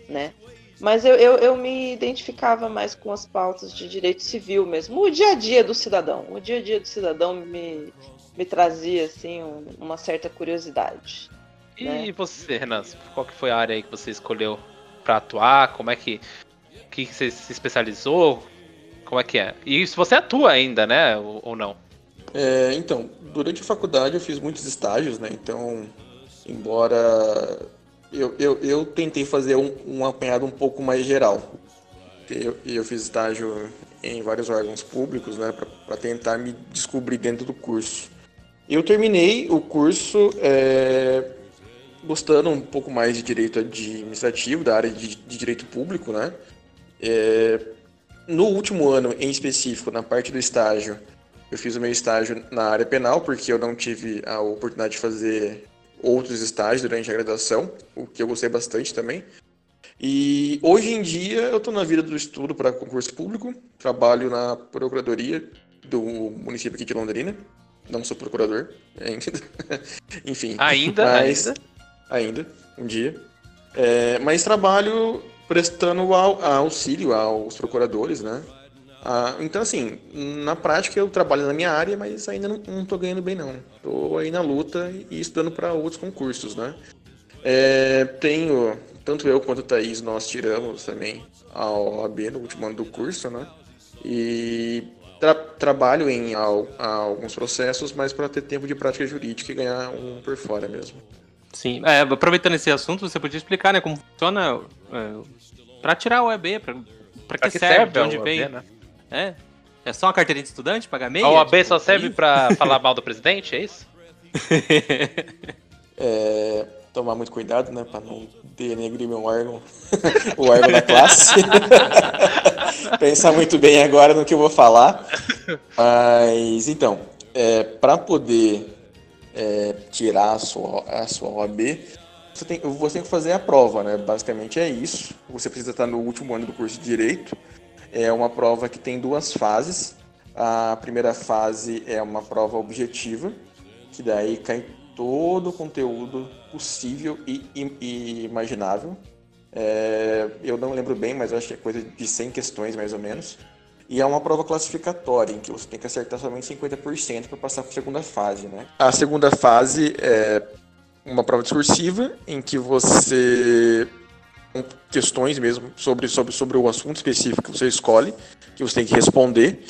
né? Mas eu, eu, eu, me identificava mais com as pautas de direito civil mesmo, o dia a dia do cidadão. O dia a dia do cidadão me, me trazia assim um, uma certa curiosidade. E né? você, Renan, qual que foi a área aí que você escolheu para atuar? Como é que, que você se especializou? Como é que é? E se você atua ainda, né? Ou, ou não? É, então, durante a faculdade eu fiz muitos estágios, né? Então, embora eu, eu, eu tentei fazer um, um apanhado um pouco mais geral. Eu, eu fiz estágio em vários órgãos públicos, né, para tentar me descobrir dentro do curso. Eu terminei o curso é, gostando um pouco mais de direito administrativo, da área de, de direito público, né. É, no último ano, em específico, na parte do estágio, eu fiz o meu estágio na área penal, porque eu não tive a oportunidade de fazer outros estágios durante a graduação, o que eu gostei bastante também. E hoje em dia eu estou na vida do estudo para concurso público, trabalho na procuradoria do município aqui de Londrina. Não sou procurador *laughs* ainda. Enfim. Ainda? Mas, ainda? Ainda, um dia. É, mas trabalho prestando auxílio aos procuradores, né? Ah, então, assim, na prática eu trabalho na minha área, mas ainda não, não tô ganhando bem, não. Tô aí na luta e estudando para outros concursos, né? É, tenho, tanto eu quanto a Thaís, nós tiramos também a OAB no último ano do curso, né? E tra trabalho em al alguns processos, mas para ter tempo de prática jurídica e ganhar um por fora mesmo. Sim, é, aproveitando esse assunto, você podia explicar, né, como funciona é, para tirar o OAB, para que, que, serve, serve de onde OAB, vem. Né? É, é só uma carteirinha de estudante, pagar meia? A OAB tipo, só serve para *laughs* falar mal do presidente, é isso? *laughs* é, tomar muito cuidado, né, para não denegrir meu órgão, *laughs* o órgão da classe. Pensar muito bem agora no que eu vou falar. Mas, então, é, para poder é, tirar a sua, a sua OAB, você tem, você tem que fazer a prova, né? Basicamente é isso. Você precisa estar no último ano do curso de Direito. É uma prova que tem duas fases. A primeira fase é uma prova objetiva, que daí cai todo o conteúdo possível e, e, e imaginável. É, eu não lembro bem, mas acho que é coisa de 100 questões mais ou menos. E é uma prova classificatória, em que você tem que acertar somente 50% para passar para a segunda fase, né? A segunda fase é uma prova discursiva, em que você questões mesmo sobre, sobre, sobre o assunto específico que você escolhe, que você tem que responder.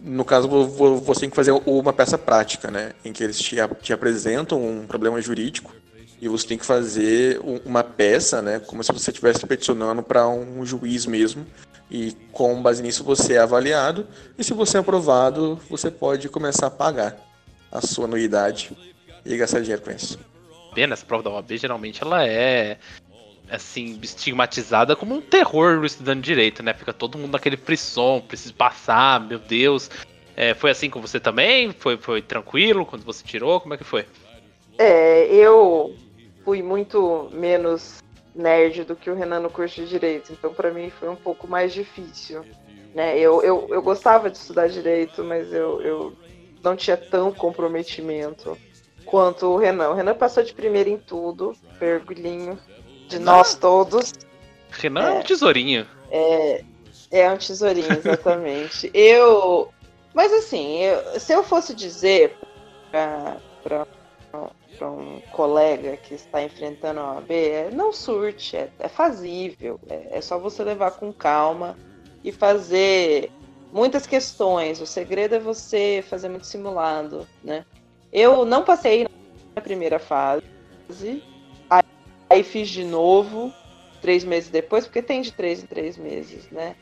No caso, você tem que fazer uma peça prática, né? Em que eles te, te apresentam um problema jurídico e você tem que fazer uma peça, né? Como se você estivesse peticionando para um juiz mesmo, e com base nisso você é avaliado e se você é aprovado, você pode começar a pagar a sua anuidade e gastar dinheiro com isso. Pena, essa prova da OAB geralmente ela é assim, estigmatizada como um terror no estudante de direito, né? Fica todo mundo naquele frisson, precisa passar, meu Deus. É, foi assim com você também? Foi, foi tranquilo quando você tirou? Como é que foi? É, eu fui muito menos nerd do que o Renan no curso de Direito, então para mim foi um pouco mais difícil. Né? Eu, eu, eu gostava de estudar Direito, mas eu, eu não tinha tão comprometimento quanto o Renan. O Renan passou de primeiro em tudo, pergulhinho de nós todos. Renan é, um tesourinho. É, é um tesourinho, exatamente. *laughs* eu. Mas assim, eu, se eu fosse dizer para para um colega que está enfrentando a OAB é não surte, é, é fazível, é, é, só você levar com calma e fazer muitas questões. O segredo é você fazer muito simulado, né? Eu não passei na primeira fase, aí, fiz de novo três meses depois, porque tem de três em três meses, né?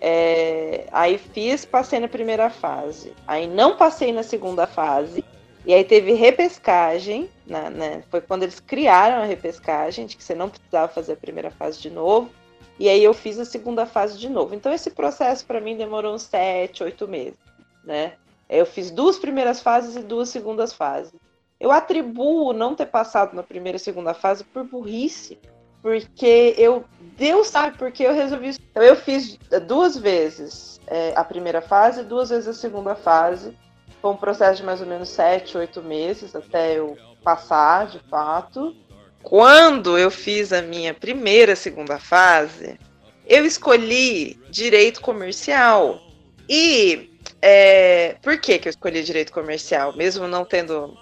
É, aí fiz, passei na primeira fase. Aí não passei na segunda fase. E aí teve repescagem, né, né, foi quando eles criaram a repescagem, de que você não precisava fazer a primeira fase de novo. E aí eu fiz a segunda fase de novo. Então esse processo para mim demorou uns sete, oito meses, né? Eu fiz duas primeiras fases e duas segundas fases. Eu atribuo não ter passado na primeira e segunda fase por burrice, porque eu Deus sabe porque eu resolvi. Então eu fiz duas vezes é, a primeira fase, duas vezes a segunda fase foi um processo de mais ou menos sete, oito meses até eu passar, de fato. Quando eu fiz a minha primeira, segunda fase, eu escolhi direito comercial. E é, por que, que eu escolhi direito comercial, mesmo não tendo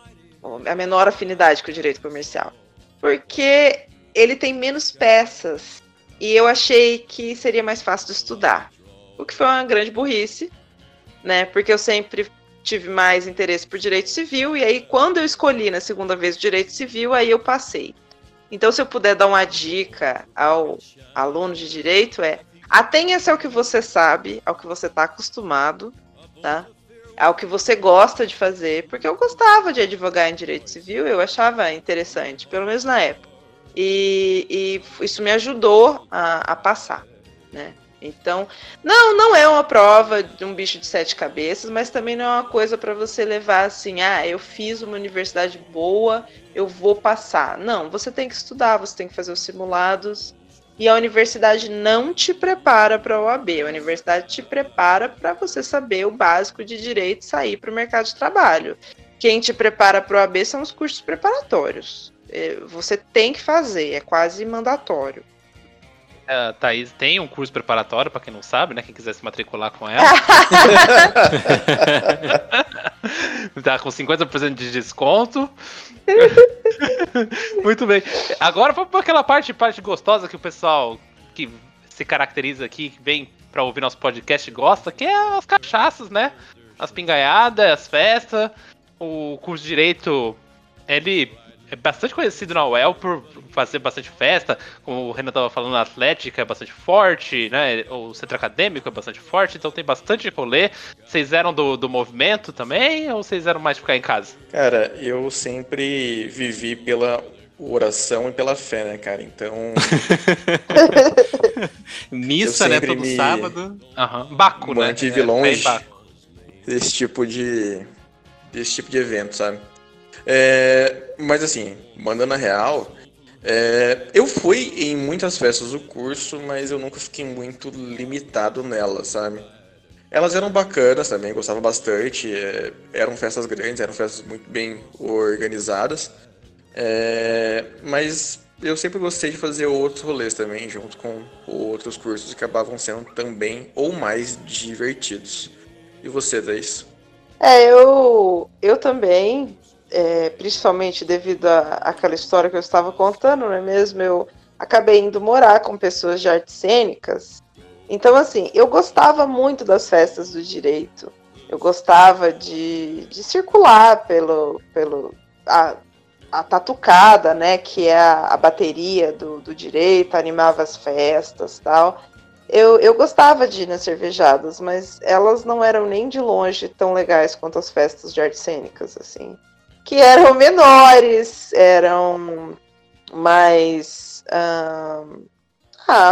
a menor afinidade com o direito comercial? Porque ele tem menos peças e eu achei que seria mais fácil de estudar. O que foi uma grande burrice, né? Porque eu sempre tive mais interesse por direito civil, e aí quando eu escolhi na segunda vez direito civil, aí eu passei. Então, se eu puder dar uma dica ao aluno de direito, é atenha-se ao que você sabe, ao que você está acostumado, tá? Ao que você gosta de fazer, porque eu gostava de advogar em direito civil, eu achava interessante, pelo menos na época. E, e isso me ajudou a, a passar, né? Então, não, não é uma prova de um bicho de sete cabeças, mas também não é uma coisa para você levar assim, ah, eu fiz uma universidade boa, eu vou passar. Não, você tem que estudar, você tem que fazer os simulados E a universidade não te prepara para a OAB, a universidade te prepara para você saber o básico de direito e sair para o mercado de trabalho. Quem te prepara para a OAB são os cursos preparatórios. É, você tem que fazer, é quase mandatório. A Thaís tem um curso preparatório, para quem não sabe, né? Quem quiser se matricular com ela. *laughs* tá com 50% de desconto. *laughs* Muito bem. Agora vamos para aquela parte, parte gostosa que o pessoal que se caracteriza aqui, que vem para ouvir nosso podcast gosta, que é as cachaças, né? As pingaiadas, as festas. O curso de Direito, ele é bastante conhecido na UEL por fazer bastante festa, como o Renan estava falando, a Atlética é bastante forte, né? O centro acadêmico é bastante forte, então tem bastante rolê. Vocês eram do, do movimento também, ou vocês eram mais de ficar em casa? Cara, eu sempre vivi pela oração e pela fé, né, cara? Então. *laughs* Missa, né? Todo me... sábado. Uhum. Baco, né? Mantive é, longe desse tipo de. desse tipo de evento, sabe? É, mas assim, mandando a real, é, eu fui em muitas festas do curso, mas eu nunca fiquei muito limitado nelas, sabe? Elas eram bacanas também, gostava bastante. É, eram festas grandes, eram festas muito bem organizadas. É, mas eu sempre gostei de fazer outros rolês também, junto com outros cursos que acabavam sendo também ou mais divertidos. E você, Thaís? É, eu, eu também é, principalmente devido àquela história que eu estava contando, não é mesmo? Eu acabei indo morar com pessoas de artes cênicas. Então, assim, eu gostava muito das festas do direito. Eu gostava de, de circular pelo, pelo a, a tatucada, né, que é a, a bateria do, do direito, animava as festas tal. Eu, eu gostava de ir nas cervejadas, mas elas não eram nem de longe tão legais quanto as festas de artes cênicas, assim que eram menores, eram mais. Ah,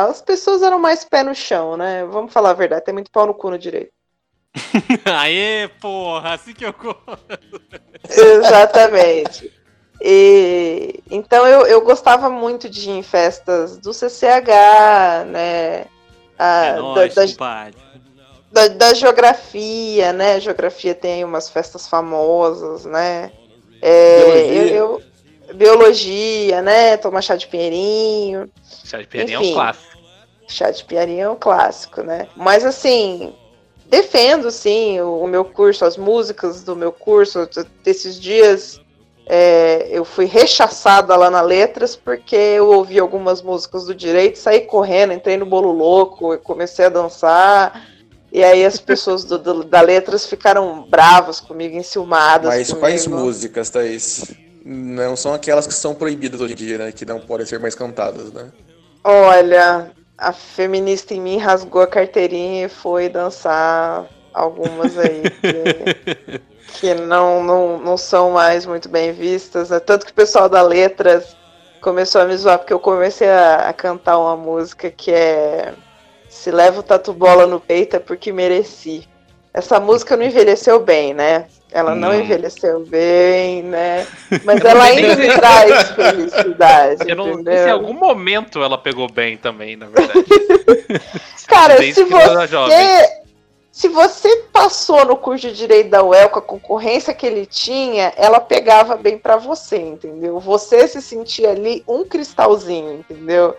as pessoas eram mais pé no chão, né? Vamos falar a verdade, tem muito pau no cu no direito. *laughs* Aê, porra, assim que eu Exatamente. E, então eu, eu gostava muito de ir em festas do CCH, né? A, é nóis, da, da, da, geografia, né? Geografia tem umas festas famosas, né? É, biologia. Eu, eu, biologia, né? Tomar chá de pinheirinho. Chá de pinheirinho Enfim, é um clássico. Chá de pinheirinho é um clássico, né? Mas assim, defendo sim o, o meu curso, as músicas do meu curso. Desses dias é, eu fui rechaçada lá na Letras porque eu ouvi algumas músicas do direito, saí correndo, entrei no bolo louco, comecei a dançar. E aí as pessoas do, do, da Letras ficaram bravas comigo, enciumadas. Mas comigo. quais músicas, Thaís? Não são aquelas que são proibidas hoje em dia, né? Que não podem ser mais cantadas, né? Olha, a feminista em mim rasgou a carteirinha e foi dançar algumas aí que, que não, não, não são mais muito bem vistas. Né? Tanto que o pessoal da Letras começou a me zoar porque eu comecei a, a cantar uma música que é se leva o tatu bola no peito é porque mereci. Essa música não envelheceu bem, né? Ela não, não envelheceu bem, né? *laughs* Mas ela ainda me traz felicidade. Eu não entendeu? sei se em algum momento ela pegou bem também, na verdade. *laughs* Cara, se você, se você passou no curso de direito da UEL com a concorrência que ele tinha, ela pegava bem para você, entendeu? Você se sentia ali um cristalzinho, entendeu?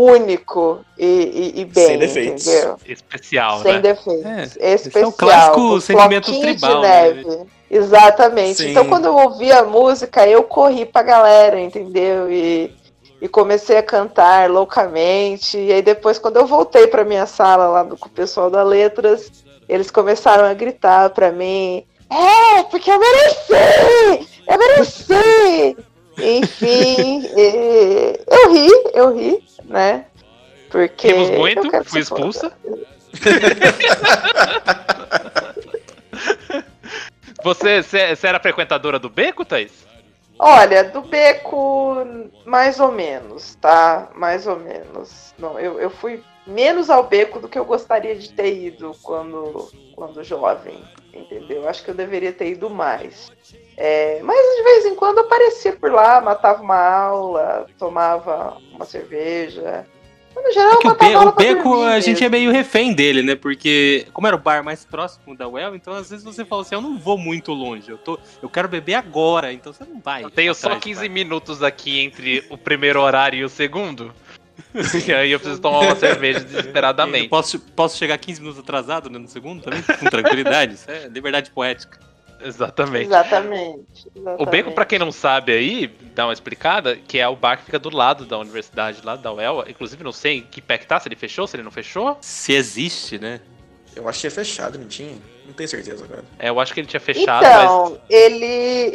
Único e, e, e bem, Sem defeitos. entendeu? Especial, Sem né? defeitos. É, Especial. É o clássico sentimento tribal, né? Exatamente. Sim. Então, quando eu ouvi a música, eu corri pra galera, entendeu? E, e comecei a cantar loucamente. E aí, depois, quando eu voltei pra minha sala lá com o pessoal da Letras, eles começaram a gritar pra mim: É, porque eu mereci! Eu mereci! Enfim, eu ri, eu ri, né? Porque. Rimos muito, fui expulsa. *laughs* você, você era frequentadora do beco, Thaís? Olha, do beco, mais ou menos, tá? Mais ou menos. Não, eu, eu fui menos ao beco do que eu gostaria de ter ido quando, quando jovem, entendeu? Acho que eu deveria ter ido mais. É, mas de vez em quando aparecia por lá, matava uma aula, tomava uma cerveja. No geral, É o, Be- o Beco, dormir a gente mesmo. é meio refém dele, né? Porque, como era o bar mais próximo da Well, então às vezes você fala assim: eu não vou muito longe, eu, tô, eu quero beber agora, então você não vai. Eu tenho só atrás do 15 bar. minutos aqui entre o primeiro horário e o segundo. *laughs* e aí eu preciso tomar uma cerveja Eu desesperadamente. posso, posso chegar 15 minutos atrasado né, no segundo também? Com tranquilidade. Isso é liberdade poética. Exatamente. Exatamente. O. Beco, pra quem não sabe aí, dá uma explicada, que é o bar que fica do lado da universidade, lá da UEL. Inclusive, não sei em que pé que tá, se ele fechou, se ele não fechou. Se existe, né? Eu achei fechado, não tinha? Não tenho certeza agora. É, eu acho que ele tinha fechado, mas Então, ele,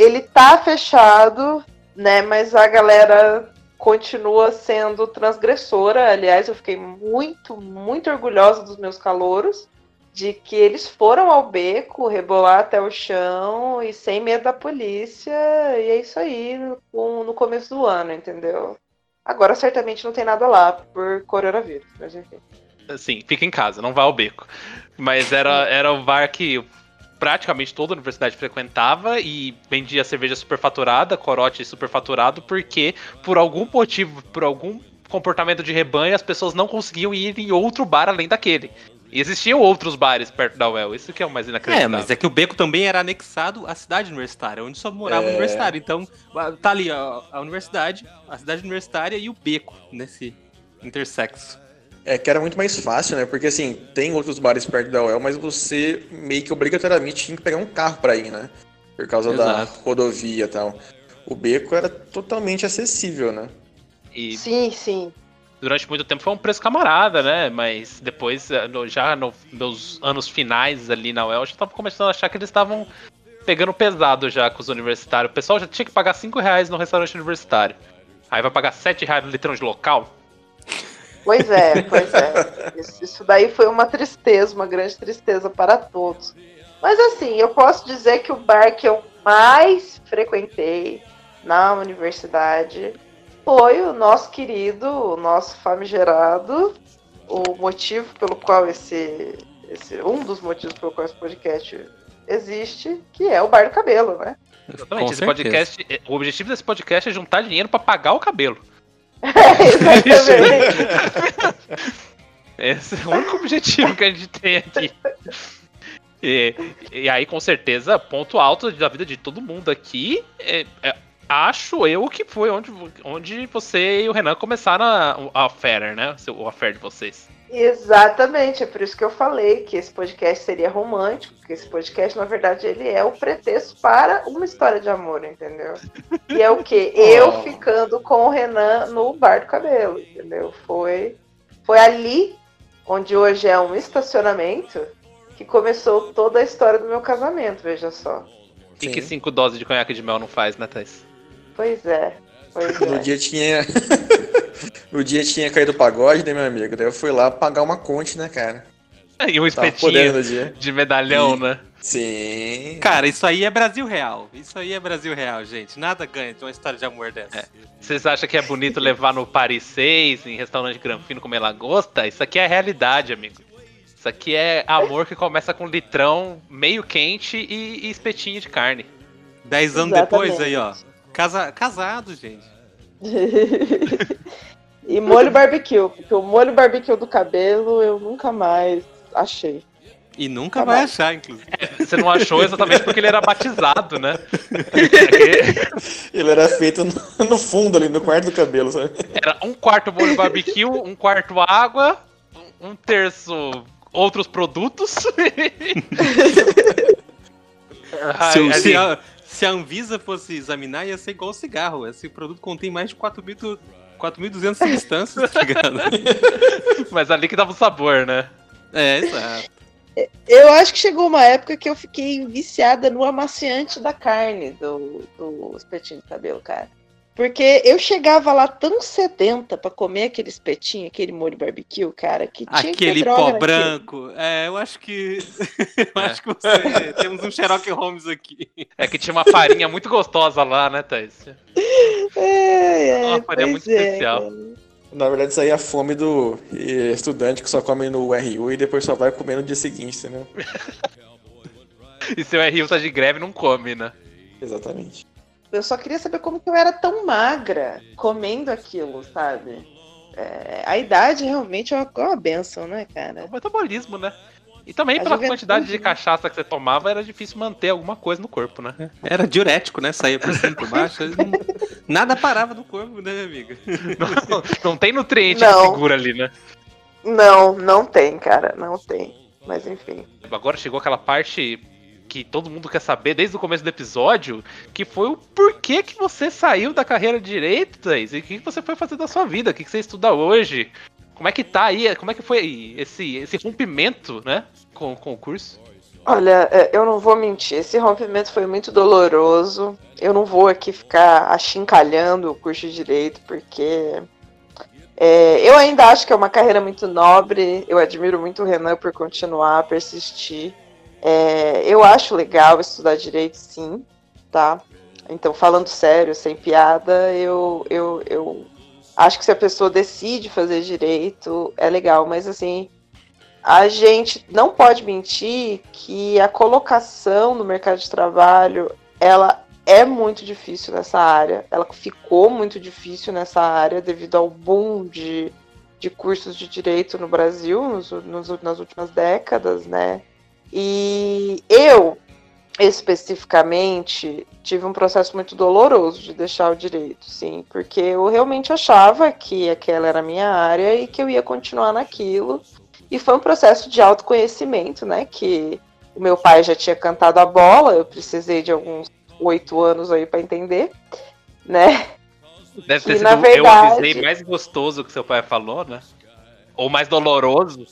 ele tá fechado, né? Mas a galera continua sendo transgressora. Aliás, eu fiquei muito, muito orgulhosa dos meus calouros. De que eles foram ao beco, rebolar até o chão e sem medo da polícia. E é isso aí no, no começo do ano, entendeu? Agora certamente não tem nada lá por coronavírus, mas enfim. assim, fica em casa, não vá ao beco. Mas era, era o bar que praticamente toda a universidade frequentava e vendia cerveja superfaturada, corote superfaturado, porque por algum motivo, por algum comportamento de rebanho, as pessoas não conseguiam ir em outro bar além daquele. E existiam outros bares perto da UEL, isso que é o mais É, inacreditável. mas é que o Beco também era anexado à cidade universitária, onde só morava o É. universitário. Então, tá ali a, a universidade, a cidade universitária e o Beco nesse intersexo. É que era muito mais fácil, né? Porque assim, tem outros bares perto da UEL, mas você meio que obrigatoriamente tinha que pegar um carro pra ir, né? Por causa da Exato. rodovia e tal. O beco era totalmente acessível, né? E Sim, sim. Durante muito tempo foi um preço camarada, né? Mas depois, eh, no- já nos anos finais ali na UEL, eu já tava começando a achar que eles estavam pegando pesado já com os universitários. O pessoal já tinha que pagar 5 reais no restaurante universitário. Aí vai pagar 7 reais no litrão de local? Pois é, pois é. Isso, isso daí foi uma tristeza, uma grande tristeza para todos. Mas assim, eu posso dizer que o bar que eu mais frequentei na universidade foi o nosso querido, o nosso famigerado, o motivo pelo qual esse, esse um dos motivos pelo qual esse podcast existe, que é o bar do cabelo, né? Exatamente. Com Esse certeza. podcast, eh, o objetivo desse podcast é juntar dinheiro pra pagar o cabelo. *laughs* Exatamente. *laughs* Esse é o único objetivo que a gente tem aqui. E, e aí, com certeza, ponto alto da vida de todo mundo aqui. é- é- acho eu que foi onde, onde você e o Renan começaram a, a affair, né? O affair de vocês. Exatamente, é por isso que eu falei que esse podcast seria romântico, porque esse podcast, na verdade, ele é o pretexto para uma história de amor, entendeu? E é o quê? *laughs* Eu Oh. ficando com o Renan no bar do cabelo, entendeu? Foi, foi ali, onde hoje é um estacionamento, que começou toda a história do meu casamento, veja só. E que Sim. cinco doses de conhaque de mel não faz, né, Thais? Pois é, pois No é. dia tinha. *laughs* no dia tinha caído o pagode, né, meu amigo? Daí eu fui lá pagar uma conte, né, cara? E um espetinho de medalhão, E- né? Sim. Cara, isso aí é Brasil real. Isso aí é Brasil real, gente. Nada ganha de uma história de amor dessa. Vocês acham que é bonito levar no Paris 6, em restaurante granfino comer lagosta? Isso aqui é realidade, amigo. Isso aqui é amor que começa com litrão meio quente e, e espetinho de carne. Dez anos Exatamente. depois aí, ó. Casa, casado, gente. *laughs* e molho barbecue, porque o molho barbecue do cabelo eu nunca mais achei. E nunca Tá vai bom. achar, inclusive. Você não achou exatamente porque ele era batizado, né? *laughs* Ele era feito no, no fundo ali, no quarto do cabelo, sabe? Era um quarto molho barbecue, um quarto água, um terço outros produtos. *laughs* Se, o- Ai, se ali- a, se a Anvisa fosse examinar, ia ser igual cigarro. Esse produto contém mais de 4.000 4.200 substâncias, tá ligado? *laughs* Mas ali que dava o sabor, né? É, exato. Eu acho que chegou uma época que eu fiquei viciada no amaciante da carne do, do espetinho de cabelo, cara. Porque eu chegava lá tão sedenta pra comer aquele espetinho, aquele molho barbecue, cara, que tinha que Aquele droga pó branco. É, eu acho que. *laughs* eu É. acho que você. Temos um Sherlock Holmes aqui. É que tinha uma farinha muito gostosa lá, né, Thaís? É, é, Uma farinha muito é, especial. cara. Na verdade, isso aí é a fome do estudante que só come no RU e depois só vai comer no dia seguinte, né? *laughs* E seu RU tá de greve, não come, né? Exatamente. Eu só queria saber como que eu era tão magra comendo aquilo, sabe? é, a idade realmente é uma, é uma benção, né, É cara? o metabolismo, né? E também A pela juventude, quantidade de né? cachaça que você tomava, era difícil manter alguma coisa no corpo, né? Era diurético, né? Saía por cima e por baixo. não- Nada parava no corpo, né, amiga? *laughs* Não, não tem nutriente Não. que segura ali, né? Não, não tem, cara, não tem. Mas enfim. Agora chegou aquela parte que todo mundo quer saber desde o começo do episódio, que foi o porquê que você saiu da carreira de direito, Thaís, e o que você foi fazer da sua vida, o que que você estuda hoje, como é que tá aí, como é que foi esse, esse rompimento, né, com, com o curso? Olha, é, eu não vou mentir, esse rompimento foi muito doloroso. Eu não vou aqui ficar achincalhando o curso de direito, porque é, eu ainda acho que é uma carreira muito nobre. Eu admiro muito o Renan por continuar, persistir. É, eu acho legal estudar direito, sim, tá? Então, falando sério, sem piada, eu, eu, eu acho que se a pessoa decide fazer direito, é legal, mas assim, a gente não pode mentir que a colocação no mercado de trabalho ela é muito difícil nessa área. Ela ficou muito difícil nessa área devido ao boom de, de cursos de direito no Brasil nos, nos- nas últimas décadas, né? E eu, especificamente, tive um processo muito doloroso de deixar o direito, sim, porque eu realmente achava que aquela era a minha área e que eu ia continuar naquilo. E foi um processo de autoconhecimento, né? Que o meu pai já tinha cantado a bola, eu precisei de alguns oito anos aí para entender, né? Deve ter E, sido na eu verdade- avisei mais gostoso que seu pai falou, né? Ou mais doloroso.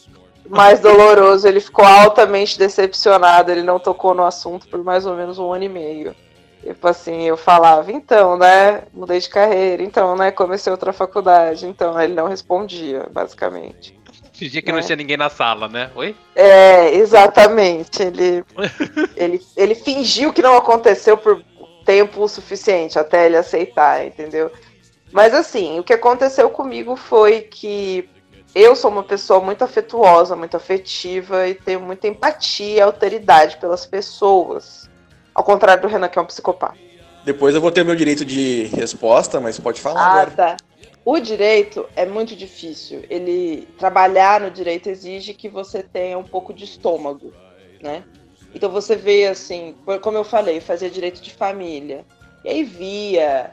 Mais doloroso, ele ficou altamente decepcionado, ele não tocou no assunto por mais ou menos um ano e meio. Tipo assim, eu falava, então, né? Mudei de carreira, então, né? Comecei outra faculdade, então, ele não respondia, basicamente. Fingia que não É. tinha ninguém na sala, né? Oi? É, exatamente. Ele, *laughs* ele, ele fingiu que não aconteceu por tempo suficiente até ele aceitar, entendeu? Mas assim, o que aconteceu comigo foi que eu sou uma pessoa muito afetuosa, muito afetiva e tenho muita empatia e alteridade pelas pessoas. Ao contrário do Renan, que é um psicopata. Depois eu vou ter meu direito de resposta, mas pode falar Ah, agora. tá. O direito é muito difícil. Ele trabalhar no direito exige que você tenha um pouco de estômago, né? Então você vê assim, como eu falei, fazia direito de família. E aí via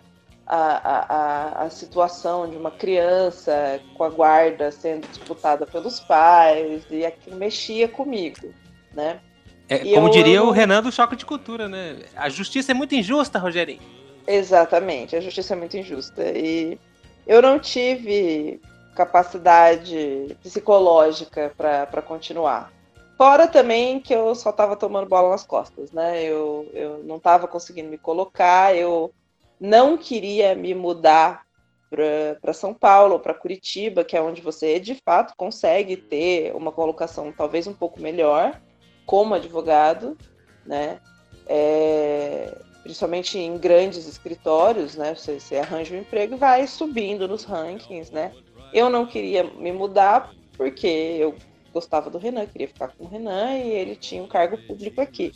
a, a, a, situação de uma criança com a guarda sendo disputada pelos pais, e aquilo mexia comigo, né? É, como eu- diria eu o Renan do Choque de Cultura, né? A justiça é muito injusta, Rogerinho. Exatamente, a justiça é muito injusta. E eu não tive capacidade psicológica para continuar. Fora também que eu só estava tomando bola nas costas, né? Eu, eu não estava conseguindo me colocar, eu não queria me mudar para São Paulo, para Curitiba, que é onde você de fato consegue ter uma colocação talvez um pouco melhor como advogado, né? É, principalmente em grandes escritórios, né? Você, você arranja um emprego e vai subindo nos rankings, né? Eu não queria me mudar porque eu gostava do Renan, queria ficar com o Renan e ele tinha um cargo público aqui.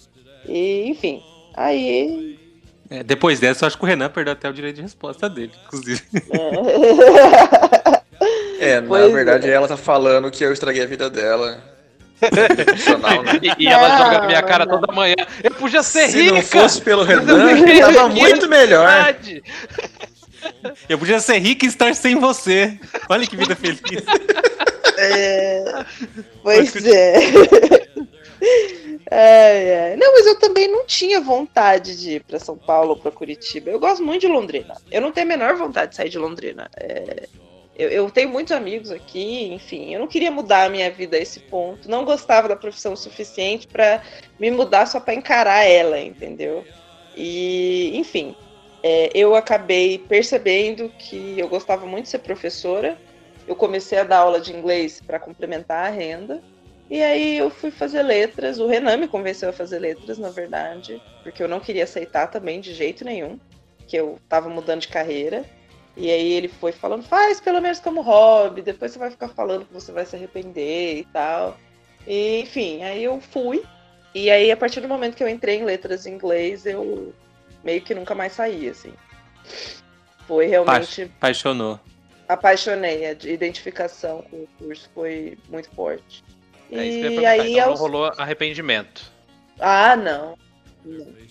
E, enfim, aí. É, depois dessa, eu acho que o Renan perdeu até o direito de resposta dele, inclusive. é, *laughs* É, na verdade ela tá falando que eu estraguei a vida dela. Né? *laughs* E, e ela Não, joga na minha cara não. toda manhã. Eu podia ser Se não rica! fosse pelo eu Renan, queria tava muito melhor. verdade. Eu podia ser rico e estar sem você. Olha que vida feliz. É, pois é. Ai, ai. Não, mas eu também não tinha vontade de ir para São Paulo ou para Curitiba. Eu gosto muito de Londrina. Eu não tenho a menor vontade de sair de Londrina. É, eu, eu tenho muitos amigos aqui, enfim. Eu não queria mudar a minha vida a esse ponto. Não gostava da profissão o suficiente para me mudar só para encarar ela, entendeu? E, enfim, é, eu acabei percebendo que eu gostava muito de ser professora. Eu comecei a dar aula de inglês para complementar a renda. E aí eu fui fazer letras. O Renan me convenceu a fazer letras, na verdade, porque eu não queria aceitar também de jeito nenhum, que eu tava mudando de carreira. E aí ele foi falando, faz pelo menos como hobby, depois você vai ficar falando que você vai se arrepender e tal. E, enfim, aí eu fui. E aí, a partir do momento que eu entrei em letras em inglês, eu meio que nunca mais saí, assim. Foi realmente Apaixonou. apaixonei. A identificação com o curso foi muito forte. É isso que eu ia E perguntar, aí então não rolou arrependimento. Ah, não. Não.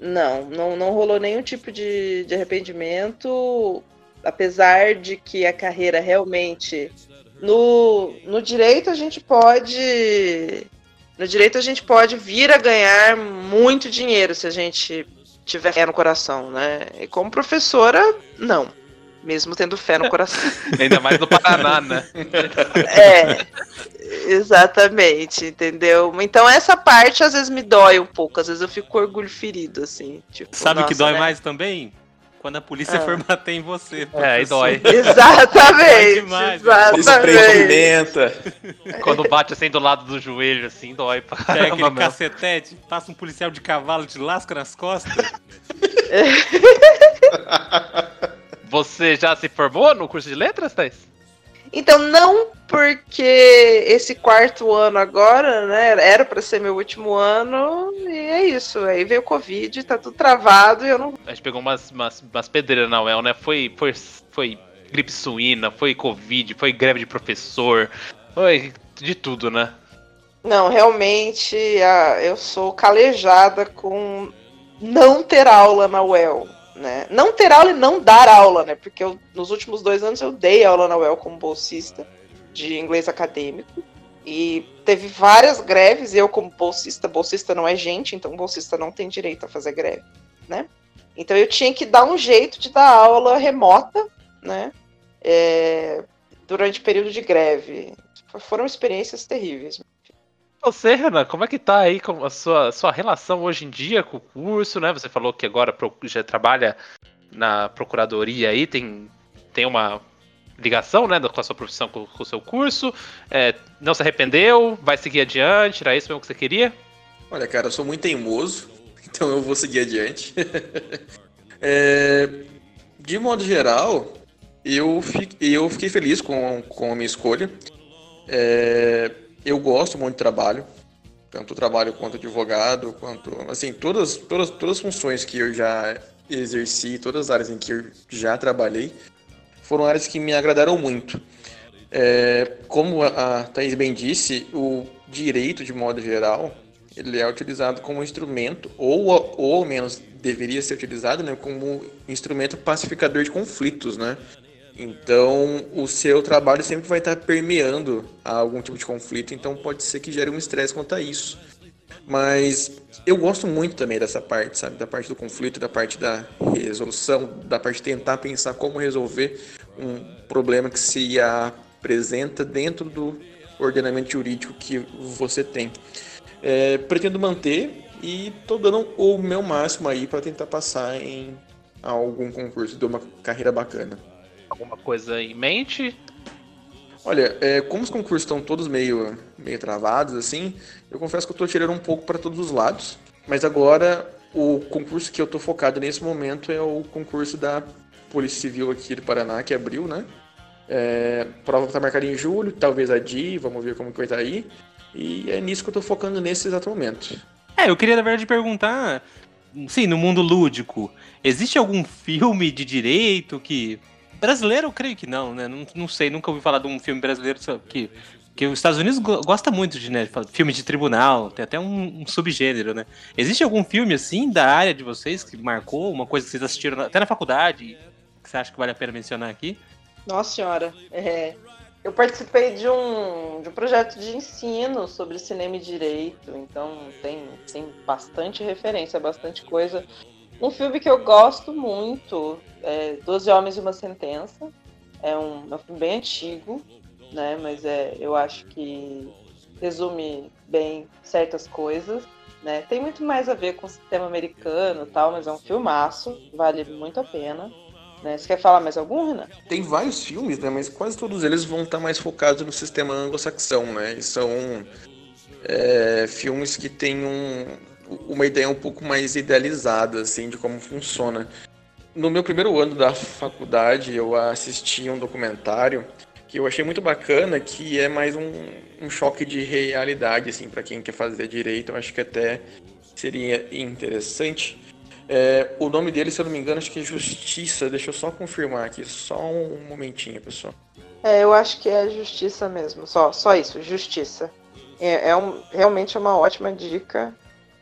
Não, não, não rolou nenhum tipo de, de arrependimento, apesar de que a carreira realmente. No, no direito a gente pode. No direito a gente pode vir a ganhar muito dinheiro se a gente tiver no coração, né? E como professora, não. Mesmo tendo fé no coração. *laughs* Ainda mais no Paraná, né? *laughs* É, exatamente, entendeu? Então essa parte às vezes me dói um pouco, às vezes eu fico com orgulho ferido, assim. Tipo, Sabe o que dói né? mais também? Quando a polícia Ah. for bater em você. É, aí dói. *laughs* Exatamente, demais, Isso exatamente. pimenta. Quando bate assim do lado do joelho, assim, dói pra Pega caramba aquele mesmo. cacetete, passa um policial de cavalo, te lasca nas costas. Você já se formou no curso de letras, Thais? Então, não porque esse quarto ano agora, né, era pra ser meu último ano, e é isso. Aí veio o Covid, tá tudo travado e eu não. A gente pegou umas, umas, umas pedreiras na UEL, né? Foi, foi, foi gripe suína, foi Covid, foi greve de professor, foi de tudo, né? Não, realmente eu sou calejada com não ter aula na UEL. Né? Não ter aula e não dar aula, né? Porque eu, nos últimos dois anos eu dei aula na UEL como bolsista de inglês acadêmico. E teve várias greves, eu, como bolsista, bolsista não é gente, então bolsista não tem direito a fazer greve, né? Então eu tinha que dar um jeito de dar aula remota, né? É, durante período de greve. Foram experiências terríveis. Você, Renan, como é que tá aí com a sua, sua relação hoje em dia com o curso, né? Você falou que agora já trabalha na procuradoria aí, tem, tem uma ligação, né, com a sua profissão com, com o seu curso. É, não se arrependeu, vai seguir adiante, era isso mesmo que você queria? Olha, cara, eu sou muito teimoso, *laughs* então eu vou seguir adiante. *laughs* É, de modo geral, eu, eu fiquei feliz com, com a minha escolha. É, eu gosto muito do trabalho, tanto trabalho quanto advogado, quanto assim todas, todas, todas as funções que eu já exerci, todas as áreas em que eu já trabalhei, foram áreas que me agradaram muito. É, como a Thaís bem disse, o direito, de modo geral, ele é utilizado como instrumento, ou, ou ao menos deveria ser utilizado né, como instrumento pacificador de conflitos, né? Então, o seu trabalho sempre vai estar permeando algum tipo de conflito, então pode ser que gere um estresse quanto a isso. Mas eu gosto muito também dessa parte, sabe? Da parte do conflito, da parte da resolução, da parte de tentar pensar como resolver um problema que se apresenta dentro do ordenamento jurídico que você tem. É, pretendo manter e tô dando o meu máximo aí para tentar passar em algum concurso de uma carreira bacana. Alguma coisa em mente? Olha, é, como os concursos estão todos meio, meio travados, assim, eu confesso que eu tô tirando um pouco para todos os lados. Mas agora, o concurso que eu tô focado nesse momento é o concurso da Polícia Civil aqui do Paraná, que abriu, né? É, prova que tá marcada em julho, talvez a DI, vamos ver como que vai estar aí. E é nisso que eu tô focando nesse exato momento. É, eu queria, na verdade, perguntar. Sim, no mundo lúdico, existe algum filme de direito que. Brasileiro, eu creio que não, né? Não, não sei, nunca ouvi falar de um filme brasileiro que. Que os Estados Unidos go- gosta muito de né, filme de tribunal, tem até um, um subgênero, né? Existe algum filme assim da área de vocês que marcou, uma coisa que vocês assistiram até na faculdade, que você acha que vale a pena mencionar aqui? Nossa senhora, é, eu participei de um, de um projeto de ensino sobre cinema e direito, então tem, tem bastante referência, bastante coisa. Um filme que eu gosto muito é Doze Homens e uma Sentença. É um, é um filme bem antigo, né? Mas é, eu acho que resume bem certas coisas. Né? Tem muito mais a ver com o sistema americano tal, mas é um filmaço, vale muito a pena. Né? Você quer falar mais algum, Renan? Tem vários filmes, né? Mas quase todos eles vão estar mais focados no sistema anglo-saxão, né? E são é, filmes que têm um, uma ideia um pouco mais idealizada, assim, de como funciona. No meu primeiro ano da faculdade, eu assisti um documentário que eu achei muito bacana, que é mais um, um choque de realidade, assim, para quem quer fazer direito. Eu acho que até seria interessante. É, o nome dele, se eu não me engano, acho que é Justiça. Deixa eu só confirmar aqui, só um momentinho, pessoal. É, eu acho que é justiça mesmo. Só, só isso, justiça. É, é um, realmente é uma ótima dica.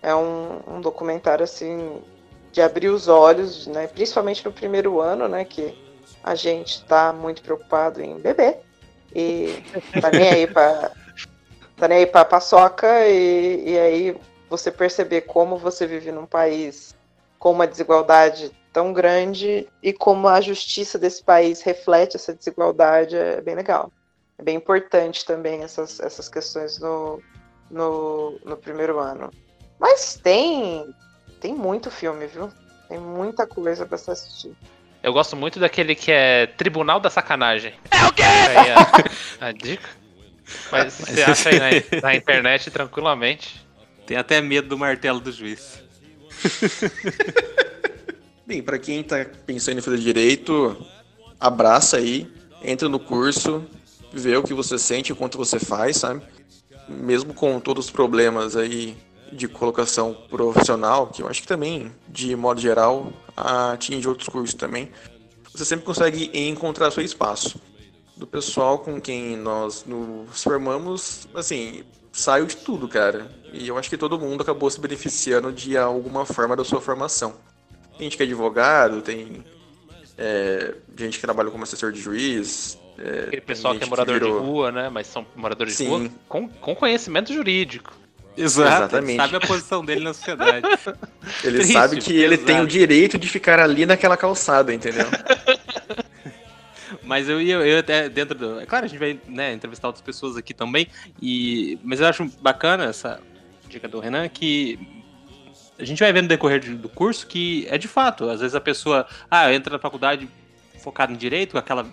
É um, um documentário assim de abrir os olhos, né? Principalmente no primeiro ano, né? Que a gente está muito preocupado em beber e tá nem aí para tá nem aí para paçoca e, e aí você perceber como você vive num país com uma desigualdade tão grande e como a justiça desse país reflete essa desigualdade é bem legal. É bem importante também essas, essas questões no, no, no primeiro ano. Mas tem tem muito filme, viu? Tem muita coisa para se assistir. Eu gosto muito daquele que é Tribunal da Sacanagem. É o quê? Aí, a, *laughs* a dica. Mas você acha aí na, na internet tranquilamente. Tem até medo do martelo do juiz. *laughs* Bem, para quem tá pensando em fazer direito, abraça aí, entra no curso, vê o que você sente, o quanto você faz, sabe? Mesmo com todos os problemas aí de colocação profissional, que eu acho que também, de modo geral, atinge outros cursos também, você sempre consegue encontrar seu espaço. Do pessoal com quem nós nos formamos, assim, saiu de tudo, cara. E eu acho que todo mundo acabou se beneficiando de alguma forma da sua formação. Tem gente que é advogado, tem é, gente que trabalha como assessor de juiz. É, Aquele pessoal que é morador que virou... de rua, né? Mas são moradores Sim. de rua com, com conhecimento jurídico. Exato, Exatamente. Ele sabe a posição dele na sociedade. *laughs* Ele Triste, sabe que ele tem o direito de ficar ali naquela calçada, entendeu? *laughs* Mas eu ia, eu até dentro do. É claro, a gente vai né, entrevistar outras pessoas aqui também. E, mas eu acho bacana essa dica do Renan que a gente vai vendo no decorrer do curso que é de fato, às vezes a pessoa ah, entra na faculdade focada em direito, com aquela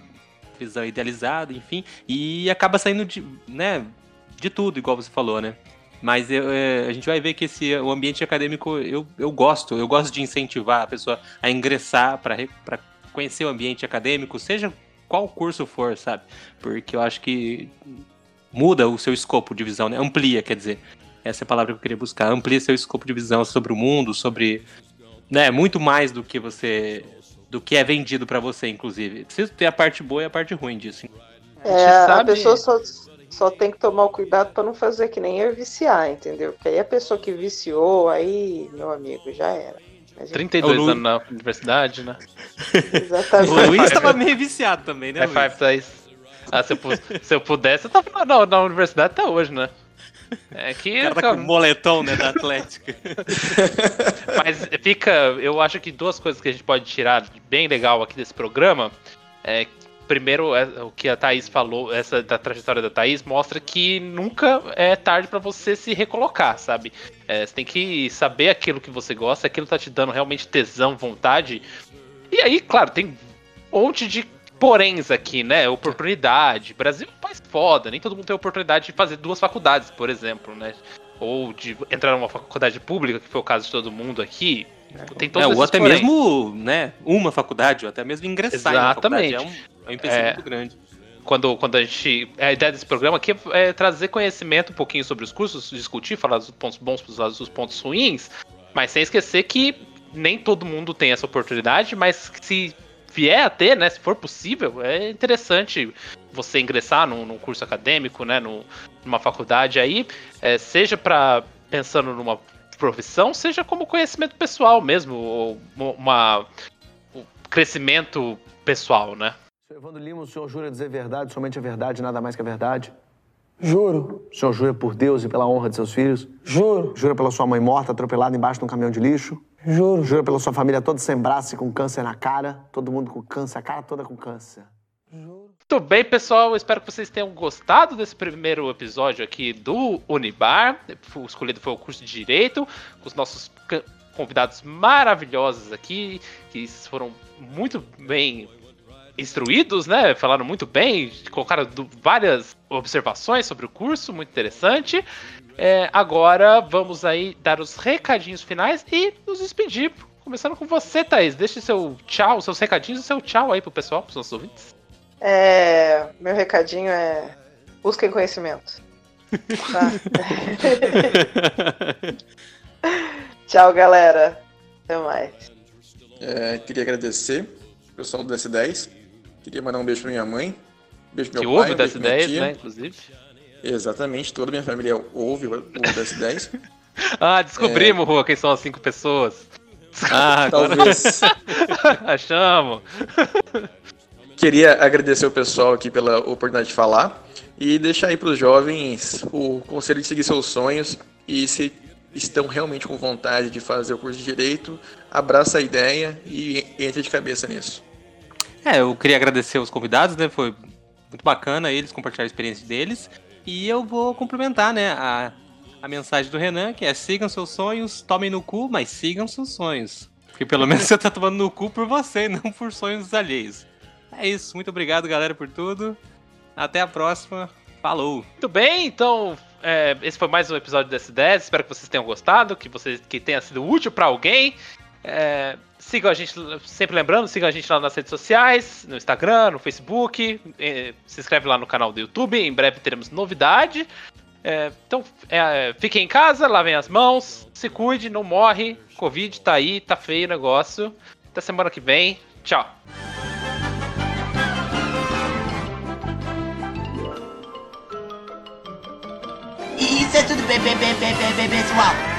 visão idealizada, enfim, e acaba saindo de, né, de tudo, igual você falou, né? Mas eu, é, a gente vai ver que esse, o ambiente acadêmico eu, eu gosto, eu gosto de incentivar a pessoa a ingressar para conhecer o ambiente acadêmico, seja qual curso for, sabe? Porque eu acho que muda o seu escopo de visão, né? Amplia, quer dizer. Essa é a palavra que eu queria buscar. Amplia seu escopo de visão sobre o mundo, sobre. Né, muito mais do que você. do que é vendido para você, inclusive. Preciso ter a parte boa e a parte ruim disso. É, a, sabe... a pessoa só, só tem que tomar o cuidado para não fazer que nem eu viciar, entendeu? Porque aí a pessoa que viciou, aí, meu amigo, já era. Gente... 32 Lu... anos na universidade, né? *laughs* Exatamente. o Luiz tava meio viciado também, né? É Five. Ah, se eu, se eu pudesse, eu tava na, na universidade até hoje, né? É que. O cara tá com moletom, né, da Atlética. *laughs* Mas fica. Eu acho que duas coisas que a gente pode tirar bem legal aqui desse programa é primeiro, é, o que a Thaís falou, essa da trajetória da Thaís, mostra que nunca é tarde para você se recolocar, sabe? É, você tem que saber aquilo que você gosta, aquilo tá te dando realmente tesão, vontade. E aí, claro, tem um monte de poréns aqui, né? Oportunidade. Brasil é um país foda, nem todo mundo tem a oportunidade de fazer duas faculdades, por exemplo, né? Ou de entrar numa faculdade pública, que foi o caso de todo mundo aqui. Tem todos é, ou até poréns. mesmo, né, uma faculdade, ou até mesmo ingressar Exatamente. É um, é um empecilho é, muito grande. Quando, quando a gente. A ideia desse programa aqui é, trazer conhecimento um pouquinho sobre os cursos, discutir, falar dos pontos bons, dos pontos ruins, mas sem esquecer que nem todo mundo tem essa oportunidade, mas se vier a ter, né, se for possível, é interessante você ingressar num, num curso acadêmico, né, num, numa faculdade aí, é, seja para pensando numa profissão, seja como conhecimento pessoal mesmo, ou uma, um crescimento pessoal, né? Senhor Evandro Lima, o senhor jura dizer verdade, somente a verdade, nada mais que a verdade? Juro. O senhor jura por Deus e pela honra de seus filhos? Juro. Jura pela sua mãe morta, atropelada embaixo de um caminhão de lixo? Juro. Jura pela sua família toda sem braço e com câncer na cara? Todo mundo com câncer, a cara toda com câncer? Muito bem, pessoal. Espero que vocês tenham gostado desse primeiro episódio aqui do Unibar. O escolhido foi o curso de Direito, com os nossos convidados maravilhosos aqui, que foram muito bem instruídos, né? Falaram muito bem, colocaram várias observações sobre o curso, muito interessante. É, agora vamos aí dar os recadinhos finais e nos despedir. Começando com você, Thaís. Deixe seu tchau, seus recadinhos e seu tchau aí pro pessoal, pros nossos ouvintes. É, meu recadinho é busquem conhecimento. Tá? *laughs* Tchau, galera. Até mais. É, queria agradecer o pessoal do DS10. Queria mandar um beijo pra minha mãe. Beijo pro Que meu houve pai, o um beijo pra minha 10, tia. né, inclusive. Exatamente, toda a minha família ouve o o DS10. *laughs* Ah, descobrimos, Rua, quem são as cinco pessoas. Ah, Talvez. *laughs* Achamos. *laughs* Queria agradecer o pessoal aqui pela oportunidade de falar e deixar aí para os jovens o conselho de seguir seus sonhos e se estão realmente com vontade de fazer o curso de direito, abraça a ideia e entre de cabeça nisso. É, eu queria agradecer os convidados, né? Foi muito bacana eles compartilhar a experiência deles. E eu vou complementar, né, a, a mensagem do Renan, que é sigam seus sonhos, tomem no cu, mas sigam seus sonhos. Porque pelo *laughs* menos você tá tomando no cu por você, *laughs* não por sonhos alheios. É isso, muito obrigado, galera, por tudo. Até a próxima. Falou! Muito bem, então é, esse foi mais um episódio do S10. Espero que vocês tenham gostado, que, vocês, que tenha sido útil para alguém. É, sigam a gente, sempre lembrando, sigam a gente lá nas redes sociais, no Instagram, no Facebook. é, se inscreve lá no canal do YouTube, em breve teremos novidade. É, então, é, fiquem em casa, lavem as mãos, se cuide, não morre. Covid tá aí, tá feio o negócio. Até semana que vem. Tchau. Isso é tudo pessoal.